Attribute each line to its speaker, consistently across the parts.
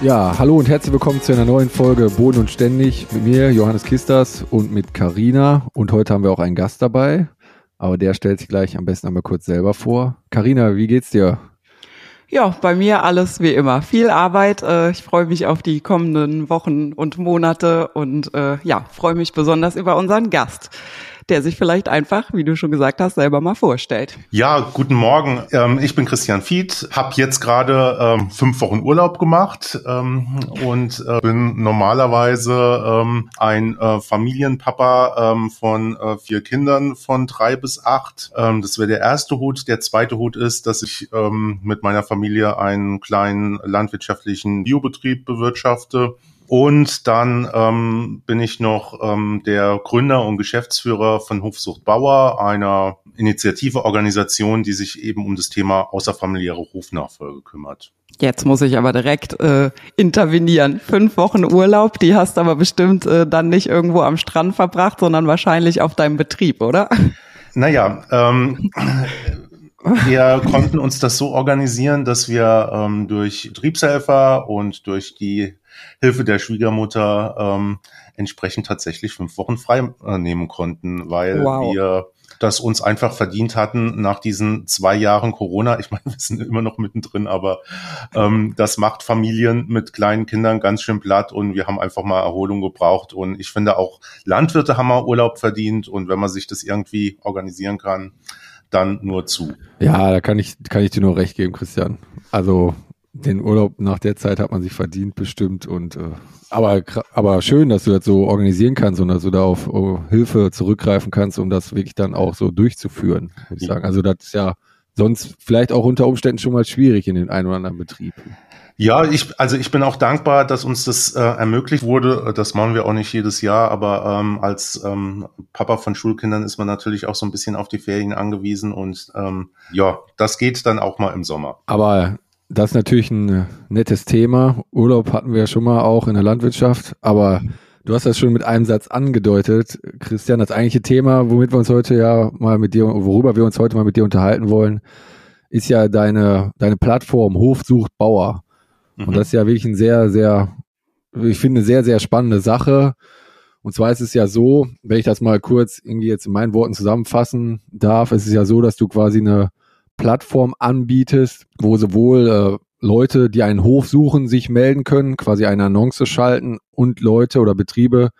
Speaker 1: Ja, hallo und herzlich willkommen zu einer neuen Folge Boden und Ständig mit mir, Johannes Kistas und mit Karina. Und heute haben wir auch einen Gast dabei, aber der stellt sich gleich am besten einmal kurz selber vor. Karina, wie geht's dir?
Speaker 2: Ja, bei mir alles wie immer. Viel Arbeit. Äh, ich freue mich auf die kommenden Wochen und Monate und äh, ja, freue mich besonders über unseren Gast der sich vielleicht einfach, wie du schon gesagt hast, selber mal vorstellt.
Speaker 3: Ja, guten Morgen. Ähm, ich bin Christian Fied, habe jetzt gerade ähm, fünf Wochen Urlaub gemacht ähm, und äh, bin normalerweise ähm, ein äh, Familienpapa ähm, von äh, vier Kindern von drei bis acht. Ähm, das wäre der erste Hut. Der zweite Hut ist, dass ich mit meiner Familie einen kleinen landwirtschaftlichen Biobetrieb bewirtschafte. Und dann ähm, bin ich noch ähm, der Gründer und Geschäftsführer von Hofsucht Bauer, einer Initiative-Organisation, die sich eben um das Thema außerfamiliäre Hofnachfolge kümmert.
Speaker 2: Jetzt muss ich aber direkt äh, intervenieren. Fünf Wochen Urlaub, die hast aber bestimmt äh, dann nicht irgendwo am Strand verbracht, sondern wahrscheinlich auf deinem Betrieb, oder?
Speaker 3: Naja, ähm, wir konnten uns das so organisieren, dass wir ähm, durch Betriebshelfer und durch die Hilfe der Schwiegermutter ähm, entsprechend tatsächlich fünf Wochen frei äh, nehmen konnten, weil wow. wir das uns einfach verdient hatten nach diesen zwei Jahren Corona. Ich meine, wir sind immer noch mittendrin, aber ähm, das macht Familien mit kleinen Kindern ganz schön platt und wir haben einfach mal Erholung gebraucht. Und ich finde auch Landwirte haben mal Urlaub verdient und wenn man sich das irgendwie organisieren kann, dann nur zu.
Speaker 1: Ja, da kann ich, kann ich dir nur recht geben, Christian. Also den Urlaub nach der Zeit hat man sich verdient bestimmt und äh, aber aber schön, dass du das so organisieren kannst und dass du da auf oh, Hilfe zurückgreifen kannst, um das wirklich dann auch so durchzuführen, würde ich sagen. Also das ist ja sonst vielleicht auch unter Umständen schon mal schwierig in den einen oder anderen Betrieb.
Speaker 3: Ja, ich, also ich bin auch dankbar, dass uns das äh, ermöglicht wurde. Das machen wir auch nicht jedes Jahr, aber ähm, als ähm, Papa von Schulkindern ist man natürlich auch so ein bisschen auf die Ferien angewiesen und ähm, ja, das geht dann auch mal im Sommer.
Speaker 1: Aber das ist natürlich ein nettes Thema. Urlaub hatten wir ja schon mal auch in der Landwirtschaft, aber du hast das schon mit einem Satz angedeutet. Christian, das eigentliche Thema, womit wir uns heute ja mal mit dir, worüber wir uns heute mal mit dir unterhalten wollen, ist ja deine, deine Plattform Hof sucht Bauer. Und das ist ja wirklich ein sehr, sehr, ich finde, eine sehr, sehr spannende Sache. Und zwar ist es ja so, wenn ich das mal kurz irgendwie jetzt in meinen Worten zusammenfassen darf, ist es ja so, dass du quasi eine Plattform anbietest, wo sowohl äh, Leute, die einen Hof suchen, sich melden können, quasi eine Annonce schalten und Leute oder Betriebe,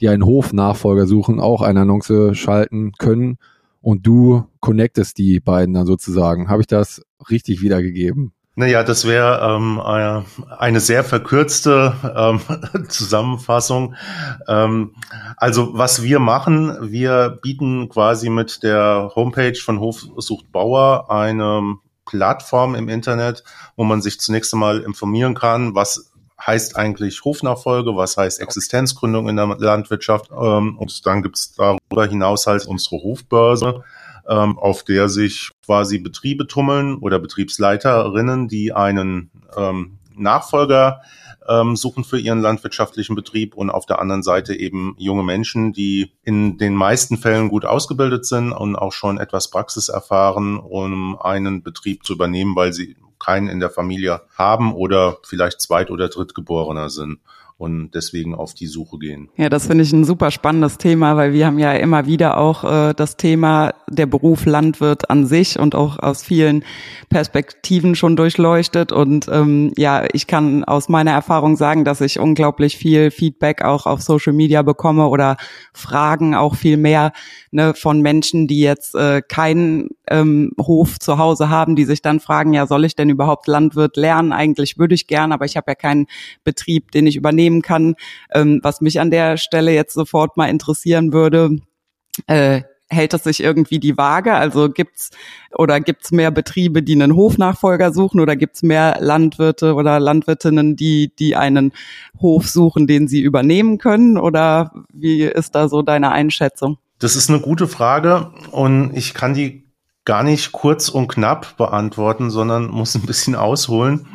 Speaker 1: die einen Hofnachfolger suchen, auch eine Annonce schalten können und du connectest die beiden dann sozusagen. Habe ich das richtig wiedergegeben?
Speaker 3: Naja, das wäre ähm, eine sehr verkürzte ähm, Zusammenfassung. Ähm, also was wir machen, wir bieten quasi mit der Homepage von Hofsucht Bauer eine Plattform im Internet, wo man sich zunächst einmal informieren kann, was heißt eigentlich Hofnachfolge, was heißt Existenzgründung in der Landwirtschaft. Ähm, und dann gibt's darüber hinaus halt unsere Hofbörse ähm, auf der sich quasi Betriebe tummeln oder Betriebsleiterinnen, die einen ähm, Nachfolger ähm, suchen für ihren landwirtschaftlichen Betrieb und auf der anderen Seite eben junge Menschen, die in den meisten Fällen gut ausgebildet sind und auch schon etwas Praxis erfahren, um einen Betrieb zu übernehmen, weil sie keinen in der Familie haben oder vielleicht Zweit- oder Drittgeborener sind und deswegen auf die Suche gehen.
Speaker 2: Ja, das finde ich ein super spannendes Thema, weil wir haben ja immer wieder auch äh, das Thema der Beruf Landwirt an sich und auch aus vielen Perspektiven schon durchleuchtet. Und ähm, ja, ich kann aus meiner Erfahrung sagen, dass ich unglaublich viel Feedback auch auf Social Media bekomme oder Fragen auch viel mehr ne, von Menschen, die jetzt äh, keinen ähm, Hof zu Hause haben, die sich dann fragen, ja, soll ich denn überhaupt Landwirt lernen? Eigentlich würde ich gern, aber ich habe ja keinen Betrieb, den ich übernehmen kann. Ähm, was mich an der Stelle jetzt sofort mal interessieren würde, äh, hält es sich irgendwie die Waage? Also gibt's oder gibt's mehr Betriebe, die einen Hofnachfolger suchen oder gibt's mehr Landwirte oder Landwirtinnen, die die einen Hof suchen, den sie übernehmen können? Oder wie ist da so deine Einschätzung?
Speaker 3: Das ist eine gute Frage und ich kann die gar nicht kurz und knapp beantworten, sondern muss ein bisschen ausholen.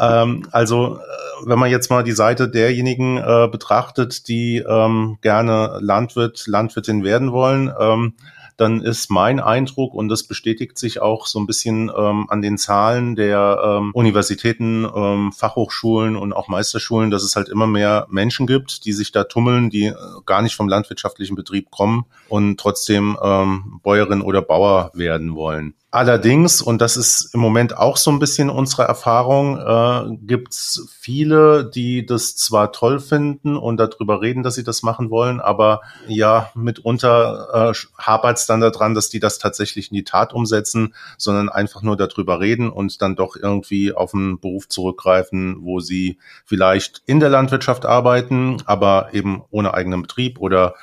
Speaker 3: ähm, also äh, wenn man jetzt mal die Seite derjenigen äh, betrachtet, die ähm, gerne Landwirt, Landwirtin werden wollen, ähm, dann ist mein Eindruck, und das bestätigt sich auch so ein bisschen ähm, an den Zahlen der ähm, Universitäten, ähm, Fachhochschulen und auch Meisterschulen, dass es halt immer mehr Menschen gibt, die sich da tummeln, die äh, gar nicht vom landwirtschaftlichen Betrieb kommen und trotzdem ähm, Bäuerin oder Bauer werden wollen. Allerdings, und das ist im Moment auch so ein bisschen unsere Erfahrung, äh, gibt es viele, die das zwar toll finden und darüber reden, dass sie das machen wollen, aber ja, mitunter äh, hapert es dann daran, dass die das tatsächlich in die Tat umsetzen, sondern einfach nur darüber reden und dann doch irgendwie auf einen Beruf zurückgreifen, wo sie vielleicht in der Landwirtschaft arbeiten, aber eben ohne eigenen Betrieb oder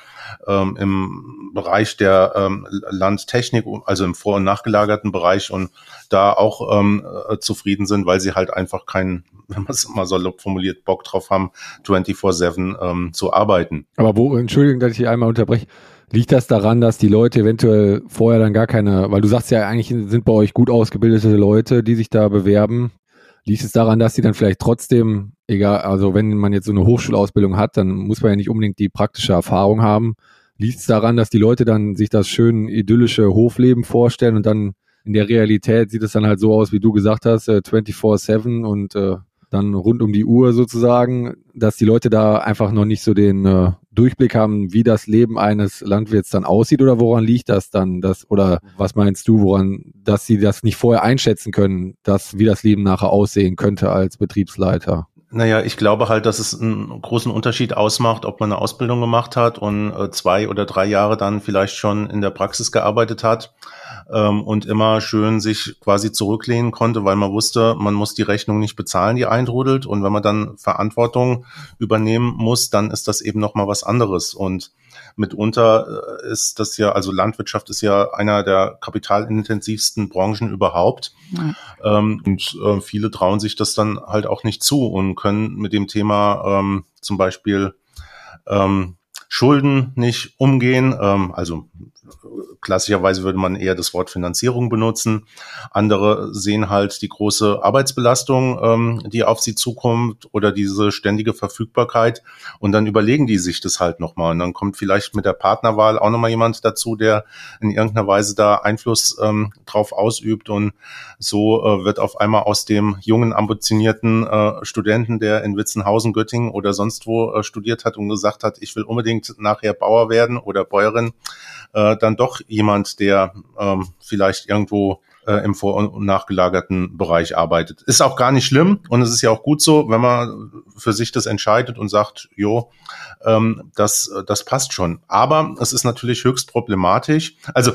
Speaker 3: ähm, im Bereich der ähm, Landtechnik, also im vor- und nachgelagerten Bereich und da auch ähm, äh, zufrieden sind, weil sie halt einfach keinen, wenn man es mal salopp formuliert, Bock drauf haben, 24-7 ähm, zu arbeiten.
Speaker 1: Aber wo, Entschuldigung, dass ich hier einmal unterbreche, Liegt das daran, dass die Leute eventuell vorher dann gar keine, weil du sagst ja eigentlich sind bei euch gut ausgebildete Leute, die sich da bewerben. Liegt es daran, dass sie dann vielleicht trotzdem, egal, also wenn man jetzt so eine Hochschulausbildung hat, dann muss man ja nicht unbedingt die praktische Erfahrung haben. Liegt es daran, dass die Leute dann sich das schön idyllische Hofleben vorstellen und dann in der Realität sieht es dann halt so aus, wie du gesagt hast, äh, 24-7 und äh, dann rund um die Uhr sozusagen, dass die Leute da einfach noch nicht so den äh, Durchblick haben, wie das Leben eines Landwirts dann aussieht oder woran liegt das dann, das oder was meinst du, woran, dass sie das nicht vorher einschätzen können, dass wie das Leben nachher aussehen könnte als Betriebsleiter?
Speaker 3: Naja, ich glaube halt, dass es einen großen Unterschied ausmacht, ob man eine Ausbildung gemacht hat und äh, zwei oder drei Jahre dann vielleicht schon in der Praxis gearbeitet hat ähm, und immer schön sich quasi zurücklehnen konnte, weil man wusste, man muss die Rechnung nicht bezahlen, die eintrudelt. Und wenn man dann Verantwortung übernehmen muss, dann ist das eben nochmal was anderes. Und mitunter äh, ist das ja, also Landwirtschaft ist ja einer der kapitalintensivsten Branchen überhaupt. Ja. Ähm, und äh, viele trauen sich das dann halt auch nicht zu und können mit dem Thema ähm, zum Beispiel ähm, Schulden nicht umgehen. Ähm, also klassischerweise würde man eher das Wort Finanzierung benutzen. Andere sehen halt die große Arbeitsbelastung, ähm, die auf sie zukommt oder diese ständige Verfügbarkeit und dann überlegen die sich das halt nochmal. Und dann kommt vielleicht mit der Partnerwahl auch nochmal jemand dazu, der in irgendeiner Weise da Einfluss ähm, drauf ausübt und so äh, wird auf einmal aus dem jungen, ambitionierten äh, Studenten, der in Witzenhausen, Göttingen oder sonst wo äh, studiert hat und gesagt hat, ich will unbedingt nachher Bauer werden oder Bäuerin, äh, dann doch jemand, der ähm, vielleicht irgendwo äh, im vor- und nachgelagerten Bereich arbeitet. Ist auch gar nicht schlimm und es ist ja auch gut so, wenn man für sich das entscheidet und sagt, jo, ähm, das, das passt schon. Aber es ist natürlich höchst problematisch. Also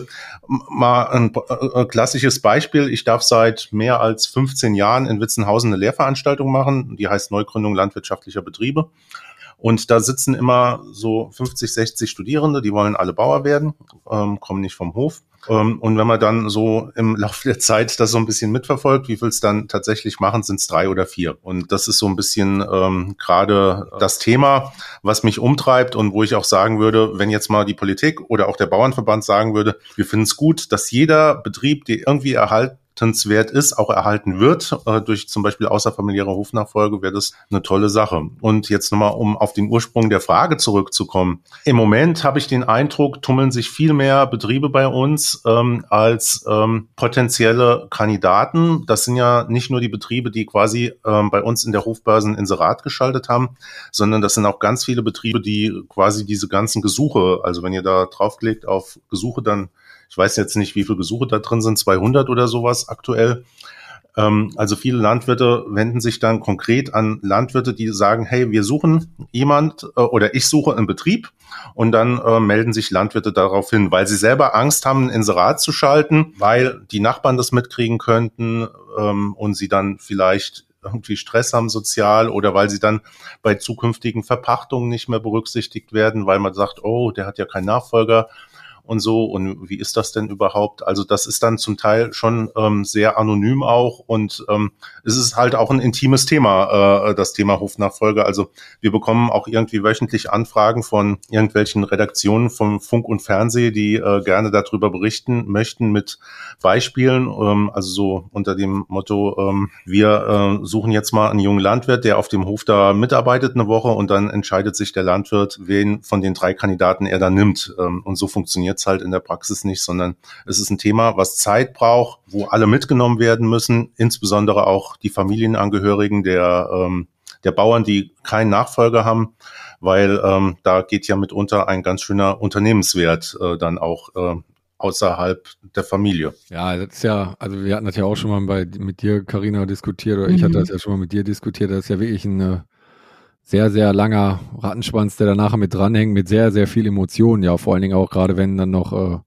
Speaker 3: mal ein, ein äh, klassisches Beispiel. Ich darf seit mehr als 15 Jahren in Witzenhausen eine Lehrveranstaltung machen, die heißt Neugründung landwirtschaftlicher Betriebe. Und da sitzen immer so 50, 60 Studierende, die wollen alle Bauer werden, ähm, kommen nicht vom Hof. Ähm, und wenn man dann so im Laufe der Zeit das so ein bisschen mitverfolgt, wie viel es dann tatsächlich machen, sind es drei oder vier. Und das ist so ein bisschen ähm, gerade das Thema, was mich umtreibt und wo ich auch sagen würde, wenn jetzt mal die Politik oder auch der Bauernverband sagen würde, wir finden es gut, dass jeder Betrieb, der irgendwie erhalten erhaltenswert ist, auch erhalten wird, äh, durch zum Beispiel außerfamiliäre Hofnachfolge, wäre das eine tolle Sache. Und jetzt nochmal, um auf den Ursprung der Frage zurückzukommen. Im Moment habe ich den Eindruck, tummeln sich viel mehr Betriebe bei uns ähm, als ähm, potenzielle Kandidaten. Das sind ja nicht nur die Betriebe, die quasi ähm, bei uns in der Hofbörse ein Inserat geschaltet haben, sondern das sind auch ganz viele Betriebe, die quasi diese ganzen Gesuche, also wenn ihr da draufklickt auf Gesuche, dann ich weiß jetzt nicht, wie viele Gesuche da drin sind, 200 oder sowas aktuell. Ähm, also viele Landwirte wenden sich dann konkret an Landwirte, die sagen, hey, wir suchen jemand äh, oder ich suche einen Betrieb und dann äh, melden sich Landwirte darauf hin, weil sie selber Angst haben, ein Inserat zu schalten, weil die Nachbarn das mitkriegen könnten ähm, und sie dann vielleicht irgendwie Stress haben sozial oder weil sie dann bei zukünftigen Verpachtungen nicht mehr berücksichtigt werden, weil man sagt, oh, der hat ja keinen Nachfolger und so und wie ist das denn überhaupt? Also das ist dann zum Teil schon ähm, sehr anonym auch und ähm, es ist halt auch ein intimes Thema, äh, das Thema Hofnachfolge. Also wir bekommen auch irgendwie wöchentlich Anfragen von irgendwelchen Redaktionen vom Funk und Fernsehen, die äh, gerne darüber berichten möchten mit Beispielen, ähm, also so unter dem Motto, ähm, wir äh, suchen jetzt mal einen jungen Landwirt, der auf dem Hof da mitarbeitet eine Woche und dann entscheidet sich der Landwirt, wen von den drei Kandidaten er da nimmt. Ähm, und so funktioniert es halt in der Praxis nicht, sondern es ist ein Thema, was Zeit braucht, wo alle mitgenommen werden müssen, insbesondere auch die Familienangehörigen der, ähm, der Bauern, die keinen Nachfolger haben, weil ähm, da geht ja mitunter ein ganz schöner Unternehmenswert äh, dann auch äh, außerhalb der Familie.
Speaker 1: Ja, das ist ja, also wir hatten das ja auch schon mal bei, mit dir, Karina, diskutiert, oder mhm. ich hatte mhm. das ja schon mal mit dir diskutiert, das ist ja wirklich ein äh, sehr, sehr langer Rattenschwanz, der danach mit dranhängt, mit sehr, sehr viel Emotionen, ja, vor allen Dingen auch gerade, wenn dann noch äh,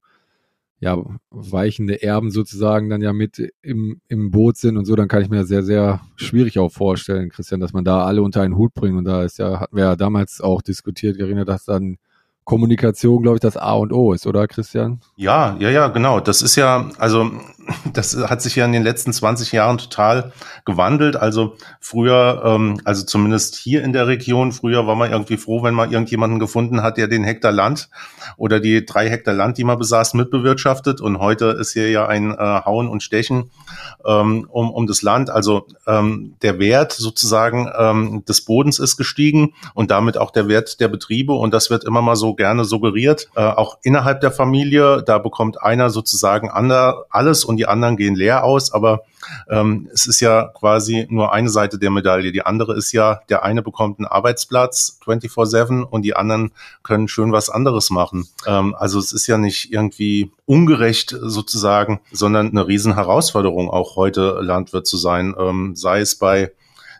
Speaker 1: ja, weichende Erben sozusagen dann ja mit im, im Boot sind und so, dann kann ich mir sehr, sehr schwierig auch vorstellen, Christian, dass man da alle unter einen Hut bringt. Und da ist ja, hatten wir ja damals auch diskutiert, Karina, dass dann Kommunikation, glaube ich, das A und O ist, oder Christian?
Speaker 3: Ja, ja, ja, genau. Das ist ja, also das hat sich ja in den letzten 20 Jahren total gewandelt. Also früher, ähm, also zumindest hier in der Region, früher war man irgendwie froh, wenn man irgendjemanden gefunden hat, der den Hektar Land oder die drei Hektar Land, die man besaß, mitbewirtschaftet. Und heute ist hier ja ein äh, Hauen und Stechen ähm, um, um das Land. Also ähm, der Wert sozusagen ähm, des Bodens ist gestiegen und damit auch der Wert der Betriebe. Und das wird immer mal so gerne suggeriert, äh, auch innerhalb der Familie. Da bekommt einer sozusagen ander, alles und die anderen gehen leer aus, aber ähm, es ist ja quasi nur eine Seite der Medaille. Die andere ist ja, der eine bekommt einen Arbeitsplatz 24-7 und die anderen können schön was anderes machen. Ähm, also es ist ja nicht irgendwie ungerecht sozusagen, sondern eine Riesenherausforderung auch heute Landwirt zu sein, ähm, sei es bei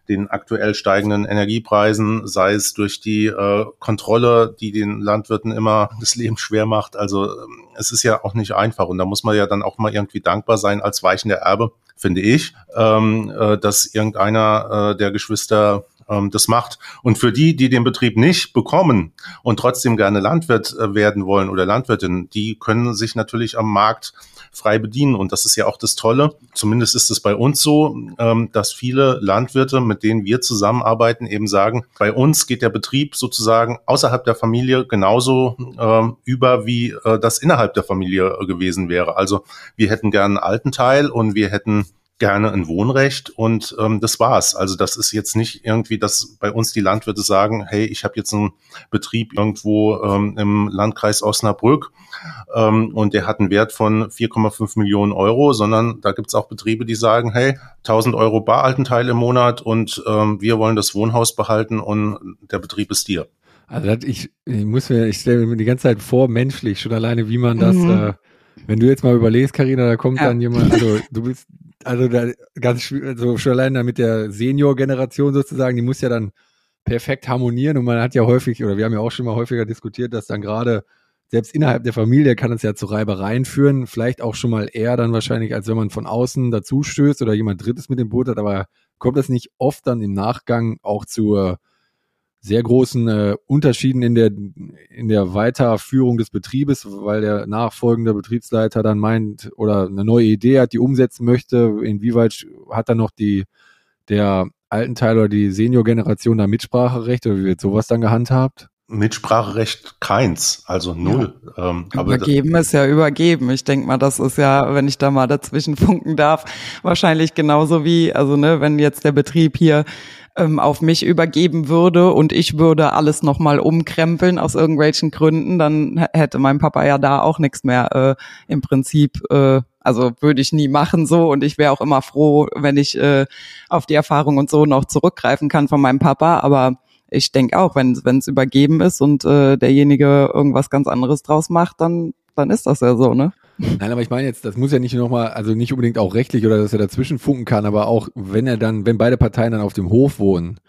Speaker 3: den aktuell steigenden Energiepreisen, sei es durch die äh, Kontrolle, die den Landwirten immer das Leben schwer macht. Also ähm, es ist ja auch nicht einfach und da muss man ja dann auch mal irgendwie dankbar sein als weichender Erbe, finde ich, ähm, äh, dass irgendeiner äh, der Geschwister ähm, das macht. Und für die, die den Betrieb nicht bekommen und trotzdem gerne Landwirt äh, werden wollen oder Landwirtin, die können sich natürlich am Markt frei bedienen. Und das ist ja auch das Tolle. Zumindest ist es bei uns so, ähm, dass viele Landwirte, mit denen wir zusammenarbeiten, eben sagen, bei uns geht der Betrieb sozusagen außerhalb der Familie genauso ähm, über, wie äh, das innerhalb der Familie gewesen wäre. Also wir hätten gern einen alten Teil und wir hätten gerne ein Wohnrecht und ähm, das war's. Also das ist jetzt nicht irgendwie, dass bei uns die Landwirte sagen, hey, ich habe jetzt einen Betrieb irgendwo ähm, im Landkreis Osnabrück ähm, und der hat einen Wert von 4,5 Millionen Euro, sondern da gibt's auch Betriebe, die sagen, hey, 1000 Euro Baraltenteil im Monat und ähm, wir wollen das Wohnhaus behalten und der Betrieb ist dir.
Speaker 1: Also das, ich, ich muss mir, ich stelle mir die ganze Zeit vor, menschlich, schon alleine, wie man das, mhm. äh, wenn du jetzt mal überlegst, Karina, da kommt ja. dann jemand, also du bist also da ganz also schon allein mit der Senior-Generation sozusagen, die muss ja dann perfekt harmonieren und man hat ja häufig, oder wir haben ja auch schon mal häufiger diskutiert, dass dann gerade selbst innerhalb der Familie kann es ja zu Reibereien führen, vielleicht auch schon mal eher dann wahrscheinlich, als wenn man von außen dazu stößt oder jemand Drittes mit dem Boot hat, aber kommt das nicht oft dann im Nachgang auch zu sehr großen äh, Unterschieden in der, in der Weiterführung des Betriebes, weil der nachfolgende Betriebsleiter dann meint oder eine neue Idee hat, die umsetzen möchte. Inwieweit hat dann noch die, der alten Teil oder die Senior-Generation da Mitspracherecht oder wie wird sowas dann gehandhabt?
Speaker 3: Mitspracherecht keins, also null.
Speaker 2: Ja. Ähm, übergeben ist ja übergeben. Ich denke mal, das ist ja, wenn ich da mal dazwischen funken darf, wahrscheinlich genauso wie, also ne, wenn jetzt der Betrieb hier ähm, auf mich übergeben würde und ich würde alles nochmal umkrempeln aus irgendwelchen Gründen, dann hätte mein Papa ja da auch nichts mehr äh, im Prinzip. Äh, also würde ich nie machen so und ich wäre auch immer froh, wenn ich äh, auf die Erfahrung und so noch zurückgreifen kann von meinem Papa. Aber ich denke auch, wenn es übergeben ist und äh, derjenige irgendwas ganz anderes draus macht, dann dann ist das ja so, ne?
Speaker 1: Nein, aber ich meine jetzt, das muss ja nicht nochmal, also nicht unbedingt auch rechtlich oder dass er dazwischen funken kann, aber auch wenn er dann, wenn beide Parteien dann auf dem Hof wohnen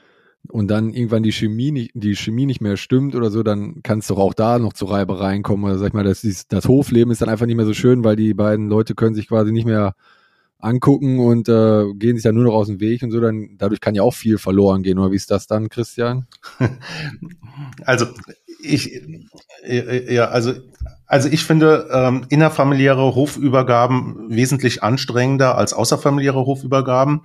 Speaker 1: und dann irgendwann die Chemie nicht, die Chemie nicht mehr stimmt oder so, dann kann es doch auch da noch zu Reibereien kommen. Oder sag ich mal, das, das Hofleben ist dann einfach nicht mehr so schön, weil die beiden Leute können sich quasi nicht mehr angucken und äh, gehen sich dann nur noch aus dem Weg und so, dann dadurch kann ja auch viel verloren gehen. Oder wie ist das dann, Christian?
Speaker 3: Also ich, ja, also, also ich finde ähm, innerfamiliäre Hofübergaben wesentlich anstrengender als außerfamiliäre Hofübergaben,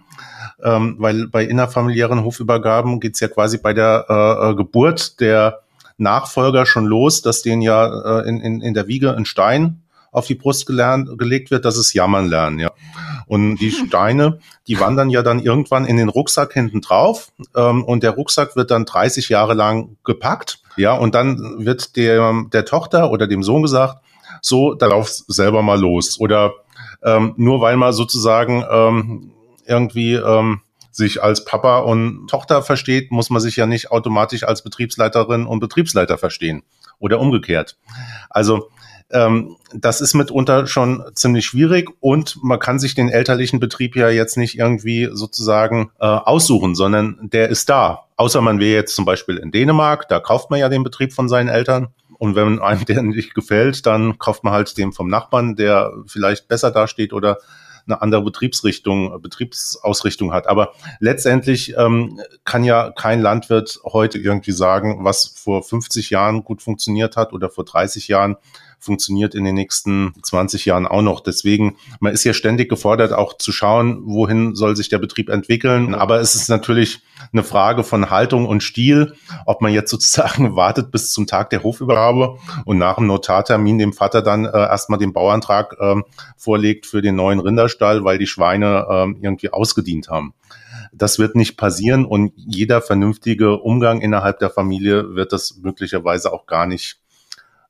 Speaker 3: ähm, weil bei innerfamiliären Hofübergaben geht's ja quasi bei der äh, äh, Geburt der Nachfolger schon los, dass denen ja äh, in, in, in der Wiege ein Stein auf die Brust gelernt, gelegt wird, dass es jammern lernen, ja. Und die Steine, die wandern ja dann irgendwann in den Rucksack hinten drauf ähm, und der Rucksack wird dann 30 Jahre lang gepackt, ja, und dann wird der, der Tochter oder dem Sohn gesagt, so, da lauf selber mal los. Oder ähm, nur weil man sozusagen ähm, irgendwie ähm, sich als Papa und Tochter versteht, muss man sich ja nicht automatisch als Betriebsleiterin und Betriebsleiter verstehen oder umgekehrt. Also ähm, das ist mitunter schon ziemlich schwierig und man kann sich den elterlichen Betrieb ja jetzt nicht irgendwie sozusagen äh, aussuchen, sondern der ist da. Außer man wäre jetzt zum Beispiel in Dänemark, da kauft man ja den Betrieb von seinen Eltern. Und wenn einem der nicht gefällt, dann kauft man halt den vom Nachbarn, der vielleicht besser dasteht oder eine andere Betriebsrichtung, Betriebsausrichtung hat. Aber letztendlich ähm, kann ja kein Landwirt heute irgendwie sagen, was vor 50 Jahren gut funktioniert hat oder vor 30 Jahren funktioniert in den nächsten 20 Jahren auch noch. Deswegen, man ist ja ständig gefordert, auch zu schauen, wohin soll sich der Betrieb entwickeln. Aber es ist natürlich eine Frage von Haltung und Stil, ob man jetzt sozusagen wartet bis zum Tag der Hofübergabe und nach dem Notartermin dem Vater dann äh, erstmal den Bauantrag äh, vorlegt für den neuen Rinderstall, weil die Schweine äh, irgendwie ausgedient haben. Das wird nicht passieren und jeder vernünftige Umgang innerhalb der Familie wird das möglicherweise auch gar nicht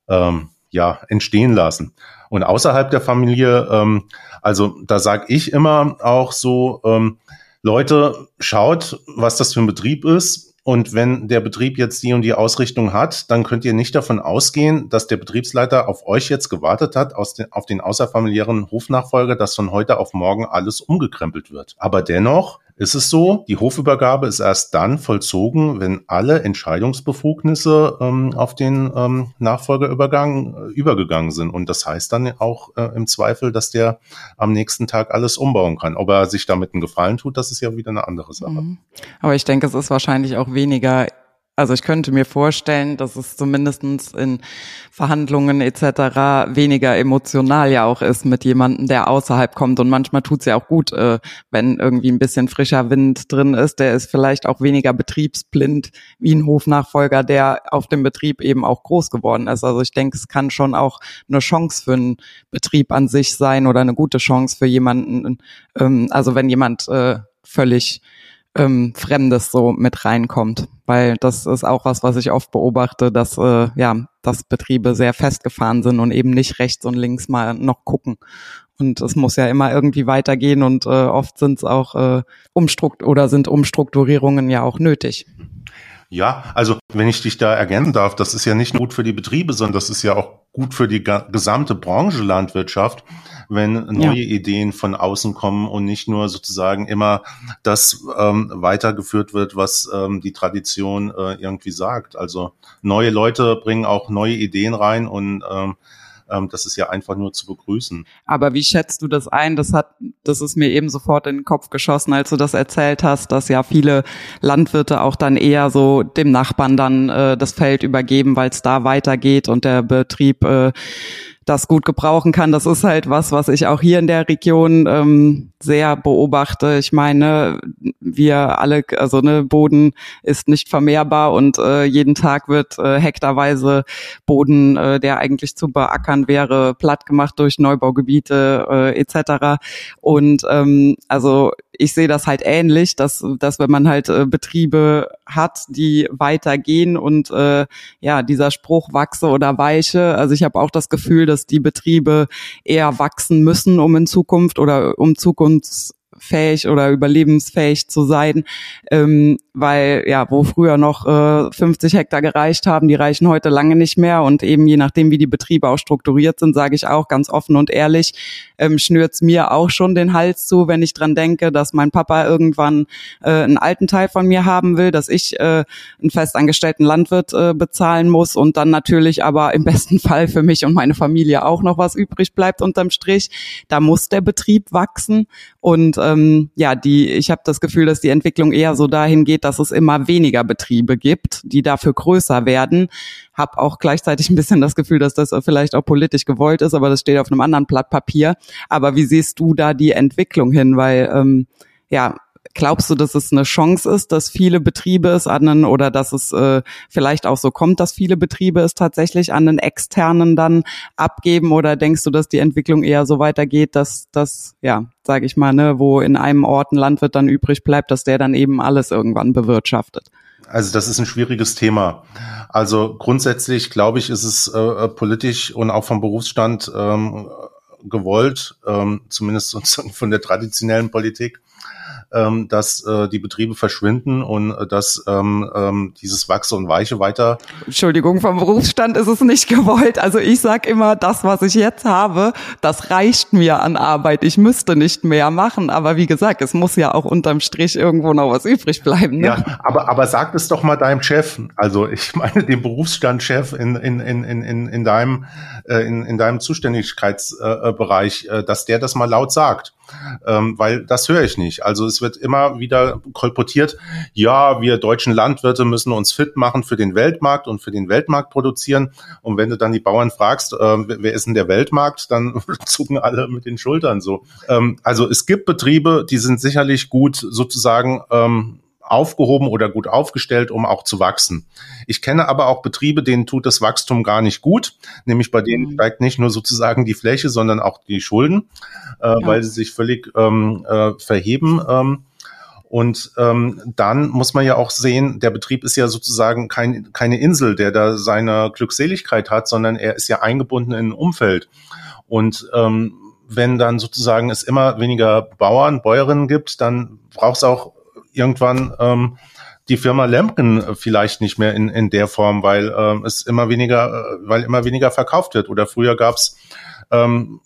Speaker 3: ähm, ja, entstehen lassen. Und außerhalb der Familie, ähm, also da sage ich immer auch so, ähm, Leute, schaut, was das für ein Betrieb ist. Und wenn der Betrieb jetzt die und die Ausrichtung hat, dann könnt ihr nicht davon ausgehen, dass der Betriebsleiter auf euch jetzt gewartet hat, den, auf den außerfamiliären Hofnachfolger, dass von heute auf morgen alles umgekrempelt wird. Aber dennoch ist es so, die Hofübergabe ist erst dann vollzogen, wenn alle Entscheidungsbefugnisse ähm, auf den ähm, Nachfolgerübergang äh, übergegangen sind. Und das heißt dann auch äh, im Zweifel, dass der am nächsten Tag alles umbauen kann. Ob er sich damit einen Gefallen tut, das ist ja wieder eine andere Sache. Mhm.
Speaker 2: Aber ich denke, es ist wahrscheinlich auch weniger also ich könnte mir vorstellen, dass es zumindestens in Verhandlungen etc. weniger emotional ja auch ist mit jemandem, der außerhalb kommt. Und manchmal tut es ja auch gut, äh, wenn irgendwie ein bisschen frischer Wind drin ist. Der ist vielleicht auch weniger betriebsblind wie ein Hofnachfolger, der auf dem Betrieb eben auch groß geworden ist. Also ich denke, es kann schon auch eine Chance für einen Betrieb an sich sein oder eine gute Chance für jemanden. Ähm, also wenn jemand äh, völlig ähm, Fremdes so mit reinkommt. Weil das ist auch was, was ich oft beobachte, dass äh, ja, dass Betriebe sehr festgefahren sind und eben nicht rechts und links mal noch gucken. Und es muss ja immer irgendwie weitergehen und äh, oft sind es auch äh, Umstrukt oder sind Umstrukturierungen ja auch nötig.
Speaker 3: Ja, also wenn ich dich da ergänzen darf, das ist ja nicht nur gut für die Betriebe, sondern das ist ja auch gut für die gesamte Branche Landwirtschaft wenn neue ja. Ideen von außen kommen und nicht nur sozusagen immer das ähm, weitergeführt wird, was ähm, die Tradition äh, irgendwie sagt. Also neue Leute bringen auch neue Ideen rein und ähm, ähm, das ist ja einfach nur zu begrüßen.
Speaker 2: Aber wie schätzt du das ein? Das hat, das ist mir eben sofort in den Kopf geschossen, als du das erzählt hast, dass ja viele Landwirte auch dann eher so dem Nachbarn dann äh, das Feld übergeben, weil es da weitergeht und der Betrieb äh, das gut gebrauchen kann. Das ist halt was, was ich auch hier in der Region ähm, sehr beobachte. Ich meine, wir alle, also ne, Boden ist nicht vermehrbar und äh, jeden Tag wird äh, hektarweise Boden, äh, der eigentlich zu beackern wäre, platt gemacht durch Neubaugebiete äh, etc. Und ähm, also ich sehe das halt ähnlich, dass, dass wenn man halt äh, Betriebe hat, die weitergehen und äh, ja, dieser Spruch wachse oder weiche, also ich habe auch das Gefühl, dass die Betriebe eher wachsen müssen, um in Zukunft oder um und fähig oder überlebensfähig zu sein, ähm, weil ja, wo früher noch äh, 50 Hektar gereicht haben, die reichen heute lange nicht mehr und eben je nachdem, wie die Betriebe auch strukturiert sind, sage ich auch ganz offen und ehrlich, ähm, schnürt's mir auch schon den Hals zu, wenn ich dran denke, dass mein Papa irgendwann äh, einen alten Teil von mir haben will, dass ich äh, einen festangestellten Landwirt äh, bezahlen muss und dann natürlich aber im besten Fall für mich und meine Familie auch noch was übrig bleibt unterm Strich. Da muss der Betrieb wachsen und ähm, ja, die, ich habe das Gefühl, dass die Entwicklung eher so dahin geht, dass es immer weniger Betriebe gibt, die dafür größer werden. Hab auch gleichzeitig ein bisschen das Gefühl, dass das vielleicht auch politisch gewollt ist, aber das steht auf einem anderen Blatt Papier. Aber wie siehst du da die Entwicklung hin? Weil ähm, ja, Glaubst du, dass es eine Chance ist, dass viele Betriebe es an einen, oder dass es äh, vielleicht auch so kommt, dass viele Betriebe es tatsächlich an einen externen dann abgeben? Oder denkst du, dass die Entwicklung eher so weitergeht, dass das, ja, sage ich mal, ne, wo in einem Ort ein Landwirt dann übrig bleibt, dass der dann eben alles irgendwann bewirtschaftet?
Speaker 3: Also das ist ein schwieriges Thema. Also grundsätzlich glaube ich, ist es äh, politisch und auch vom Berufsstand ähm, gewollt, ähm, zumindest von der traditionellen Politik, ähm, dass äh, die Betriebe verschwinden und äh, dass ähm, ähm, dieses Wachse und Weiche weiter.
Speaker 2: Entschuldigung, vom Berufsstand ist es nicht gewollt. Also ich sag immer, das, was ich jetzt habe, das reicht mir an Arbeit. Ich müsste nicht mehr machen. Aber wie gesagt, es muss ja auch unterm Strich irgendwo noch was übrig bleiben. Ne?
Speaker 3: Ja, aber, aber sag es doch mal deinem Chef. Also ich meine dem Berufsstandchef in, in, in, in, in, deinem, äh, in, in deinem Zuständigkeitsbereich, äh, dass der das mal laut sagt ähm, weil das höre ich nicht. Also es wird immer wieder kolportiert, ja, wir deutschen Landwirte müssen uns fit machen für den Weltmarkt und für den Weltmarkt produzieren. Und wenn du dann die Bauern fragst, äh, wer ist denn der Weltmarkt, dann zucken alle mit den Schultern so. Ähm, also es gibt Betriebe, die sind sicherlich gut sozusagen ähm, aufgehoben oder gut aufgestellt, um auch zu wachsen. Ich kenne aber auch Betriebe, denen tut das Wachstum gar nicht gut, nämlich bei denen mhm. steigt nicht nur sozusagen die Fläche, sondern auch die Schulden, äh, ja. weil sie sich völlig ähm, äh, verheben. Ähm, und ähm, dann muss man ja auch sehen, der Betrieb ist ja sozusagen kein, keine Insel, der da seine Glückseligkeit hat, sondern er ist ja eingebunden in ein Umfeld. Und ähm, wenn dann sozusagen es immer weniger Bauern, Bäuerinnen gibt, dann braucht es auch irgendwann ähm, die Firma Lemken vielleicht nicht mehr in, in der Form, weil ähm, es immer weniger, äh, weil immer weniger verkauft wird. Oder früher gab's ähm,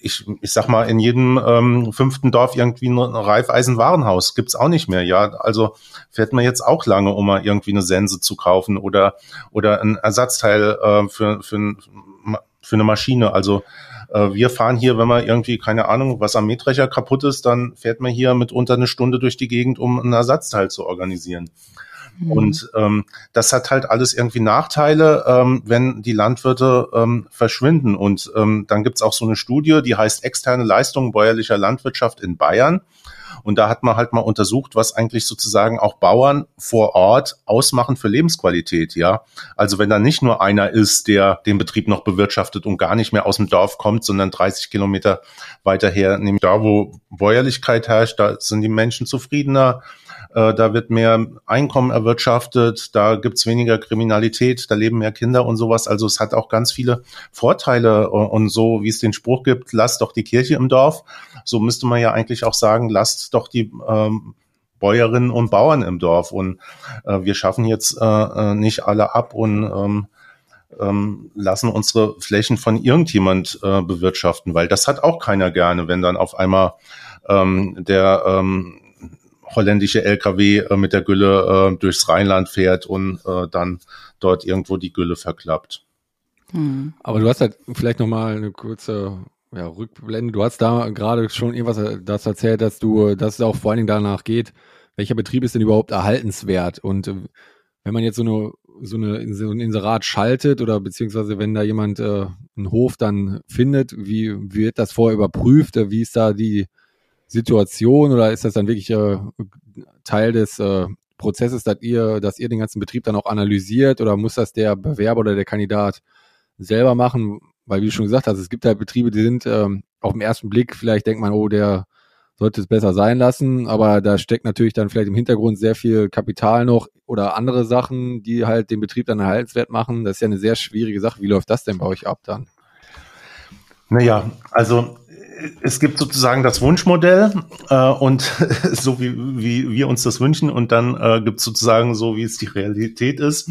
Speaker 3: ich, ich sag mal, in jedem ähm, fünften Dorf irgendwie ein Reifeisenwarenhaus. Gibt's auch nicht mehr, ja. Also fährt man jetzt auch lange, um mal irgendwie eine Sense zu kaufen oder, oder ein Ersatzteil äh, für, für, für eine Maschine. Also wir fahren hier, wenn man irgendwie, keine Ahnung, was am Mähdrescher kaputt ist, dann fährt man hier mitunter eine Stunde durch die Gegend, um ein Ersatzteil zu organisieren. Mhm. Und ähm, das hat halt alles irgendwie Nachteile, ähm, wenn die Landwirte ähm, verschwinden. Und ähm, dann gibt's auch so eine Studie, die heißt externe Leistungen bäuerlicher Landwirtschaft in Bayern. Und da hat man halt mal untersucht, was eigentlich sozusagen auch Bauern vor Ort ausmachen für Lebensqualität, ja. Also wenn da nicht nur einer ist, der den Betrieb noch bewirtschaftet und gar nicht mehr aus dem Dorf kommt, sondern 30 Kilometer weiter her, nämlich da, wo Bäuerlichkeit herrscht, da sind die Menschen zufriedener, äh, da wird mehr Einkommen erwirtschaftet, da gibt's weniger Kriminalität, da leben mehr Kinder und sowas. Also es hat auch ganz viele Vorteile und so, wie es den Spruch gibt, lasst doch die Kirche im Dorf. So müsste man ja eigentlich auch sagen, lasst doch die ähm, Bäuerinnen und Bauern im Dorf. Und äh, wir schaffen jetzt äh, äh nicht alle ab und ähm, ähm, lassen unsere Flächen von irgendjemand äh, bewirtschaften, weil das hat auch keiner gerne, wenn dann auf einmal ähm, der ähm, holländische LKW äh, mit der Gülle äh, durchs Rheinland fährt und äh, dann dort irgendwo die Gülle verklappt.
Speaker 1: Hm. Aber du hast halt vielleicht noch mal eine kurze ja, Rückblende. Du hast da gerade schon irgendwas äh, das erzählt, dass du, dass es auch vor allen Dingen danach geht, welcher Betrieb ist denn überhaupt erhaltenswert? Und äh, wenn man jetzt so eine so eine so ein Inserat schaltet oder beziehungsweise wenn da jemand äh, einen Hof dann findet, wie, wie wird das vorher überprüft? Wie ist da die Situation oder ist das dann wirklich äh, Teil des äh, Prozesses, dass ihr, dass ihr den ganzen Betrieb dann auch analysiert oder muss das der Bewerber oder der Kandidat selber machen? Weil wie du schon gesagt hast, es gibt halt Betriebe, die sind ähm, auf den ersten Blick, vielleicht denkt man, oh, der sollte es besser sein lassen, aber da steckt natürlich dann vielleicht im Hintergrund sehr viel Kapital noch oder andere Sachen, die halt den Betrieb dann erhaltenswert machen. Das ist ja eine sehr schwierige Sache. Wie läuft das denn bei euch ab dann?
Speaker 3: Naja, also es gibt sozusagen das Wunschmodell äh, und so wie, wie wir uns das wünschen und dann äh, gibt es sozusagen so, wie es die Realität ist.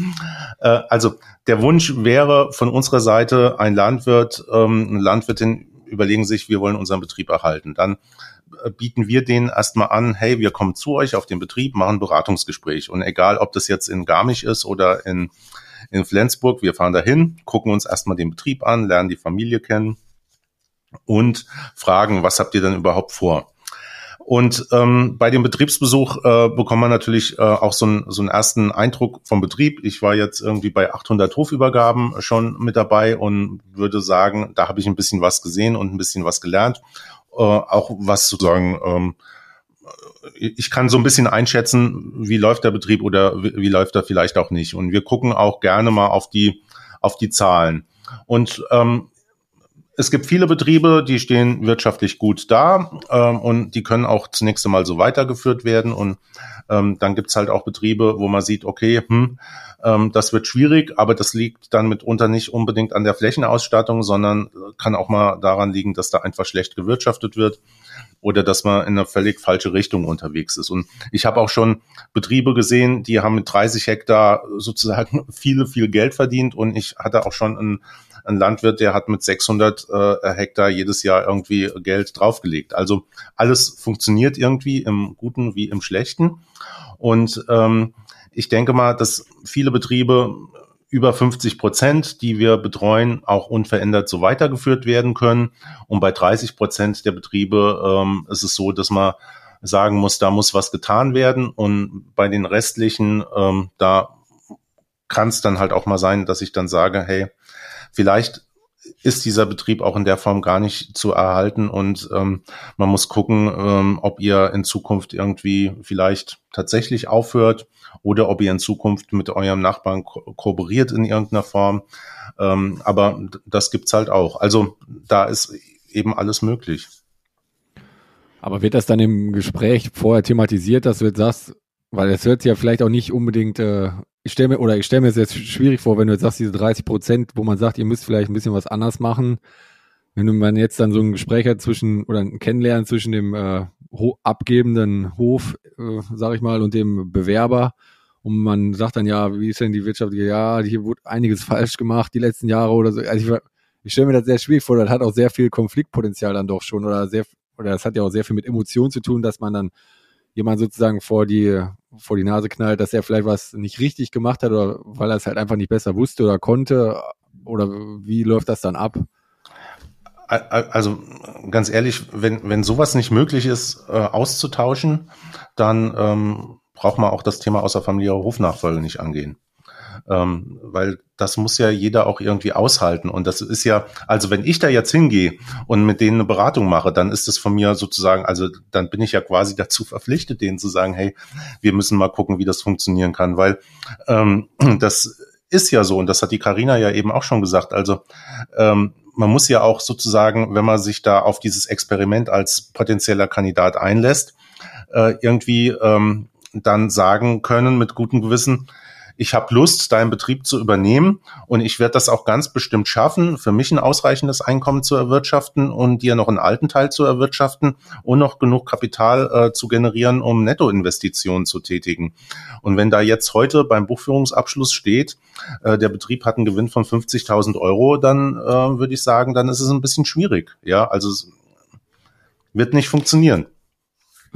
Speaker 3: Äh, also der Wunsch wäre von unserer Seite ein Landwirt, ähm, eine Landwirtin überlegen sich, wir wollen unseren Betrieb erhalten. Dann äh, bieten wir denen erstmal an, hey, wir kommen zu euch auf den Betrieb, machen Beratungsgespräch und egal, ob das jetzt in Garmisch ist oder in in Flensburg, wir fahren dahin, gucken uns erstmal den Betrieb an, lernen die Familie kennen und fragen, was habt ihr denn überhaupt vor? Und ähm, bei dem Betriebsbesuch äh, bekommt man natürlich äh, auch so, ein, so einen ersten Eindruck vom Betrieb. Ich war jetzt irgendwie bei 800 Hofübergaben schon mit dabei und würde sagen, da habe ich ein bisschen was gesehen und ein bisschen was gelernt. Äh, auch was sozusagen, ähm, ich kann so ein bisschen einschätzen, wie läuft der Betrieb oder wie, wie läuft er vielleicht auch nicht. Und wir gucken auch gerne mal auf die, auf die Zahlen. Und ähm, es gibt viele Betriebe, die stehen wirtschaftlich gut da ähm, und die können auch zunächst einmal so weitergeführt werden. Und ähm, dann gibt's halt auch Betriebe, wo man sieht, okay, hm, ähm, das wird schwierig, aber das liegt dann mitunter nicht unbedingt an der Flächenausstattung, sondern kann auch mal daran liegen, dass da einfach schlecht gewirtschaftet wird oder dass man in eine völlig falsche Richtung unterwegs ist. Und ich habe auch schon Betriebe gesehen, die haben mit 30 Hektar sozusagen viele, viel Geld verdient und ich hatte auch schon einen ein Landwirt, der hat mit 600 äh, Hektar jedes Jahr irgendwie Geld draufgelegt. Also alles funktioniert irgendwie im Guten wie im Schlechten. Und ähm, ich denke mal, dass viele Betriebe über 50 Prozent, die wir betreuen, auch unverändert so weitergeführt werden können. Und bei 30 Prozent der Betriebe ähm, ist es so, dass man sagen muss, da muss was getan werden. Und bei den restlichen, ähm, da kann es dann halt auch mal sein, dass ich dann sage, hey, vielleicht ist dieser Betrieb auch in der Form gar nicht zu erhalten und ähm, man muss gucken, ähm, ob ihr in Zukunft irgendwie vielleicht tatsächlich aufhört oder ob ihr in Zukunft mit eurem Nachbarn ko kooperiert in irgendeiner Form. Ähm, aber das gibt's halt auch. Also da ist eben alles möglich.
Speaker 1: Aber wird das dann im Gespräch vorher thematisiert, dass du jetzt sagst, weil es hört sich ja vielleicht auch nicht unbedingt äh, ich stelle mir, oder ich stelle mir es jetzt schwierig vor, wenn du jetzt sagst, diese 30 Prozent, wo man sagt, ihr müsst vielleicht ein bisschen was anders machen. Wenn man jetzt dann so ein Gespräch hat zwischen, oder ein Kennenlernen zwischen dem äh, abgebenden Hof, äh, sag ich mal, und dem Bewerber, und man sagt dann, ja, wie ist denn die Wirtschaft? Ja, hier wurde einiges falsch gemacht die letzten Jahre oder so. Also ich, ich stelle mir das sehr schwierig vor, das hat auch sehr viel Konfliktpotenzial dann doch schon, oder sehr, oder das hat ja auch sehr viel mit Emotionen zu tun, dass man dann jemand sozusagen vor die, vor die Nase knallt, dass er vielleicht was nicht richtig gemacht hat oder weil er es halt einfach nicht besser wusste oder konnte? Oder wie läuft das dann ab?
Speaker 3: Also ganz ehrlich, wenn, wenn sowas nicht möglich ist, äh, auszutauschen, dann ähm, braucht man auch das Thema außerfamiliäre Hofnachfolge nicht angehen. Ähm, weil das muss ja jeder auch irgendwie aushalten. Und das ist ja, also wenn ich da jetzt hingehe und mit denen eine Beratung mache, dann ist es von mir sozusagen, also dann bin ich ja quasi dazu verpflichtet, denen zu sagen, hey, wir müssen mal gucken, wie das funktionieren kann, weil ähm, das ist ja so, und das hat die Karina ja eben auch schon gesagt, also ähm, man muss ja auch sozusagen, wenn man sich da auf dieses Experiment als potenzieller Kandidat einlässt, äh, irgendwie ähm, dann sagen können mit gutem Gewissen, ich habe Lust, deinen Betrieb zu übernehmen und ich werde das auch ganz bestimmt schaffen, für mich ein ausreichendes Einkommen zu erwirtschaften und dir noch einen alten Teil zu erwirtschaften und noch genug Kapital äh, zu generieren, um Nettoinvestitionen zu tätigen. Und wenn da jetzt heute beim Buchführungsabschluss steht, äh, der Betrieb hat einen Gewinn von 50.000 Euro, dann äh, würde ich sagen, dann ist es ein bisschen schwierig. Ja, also es wird nicht funktionieren.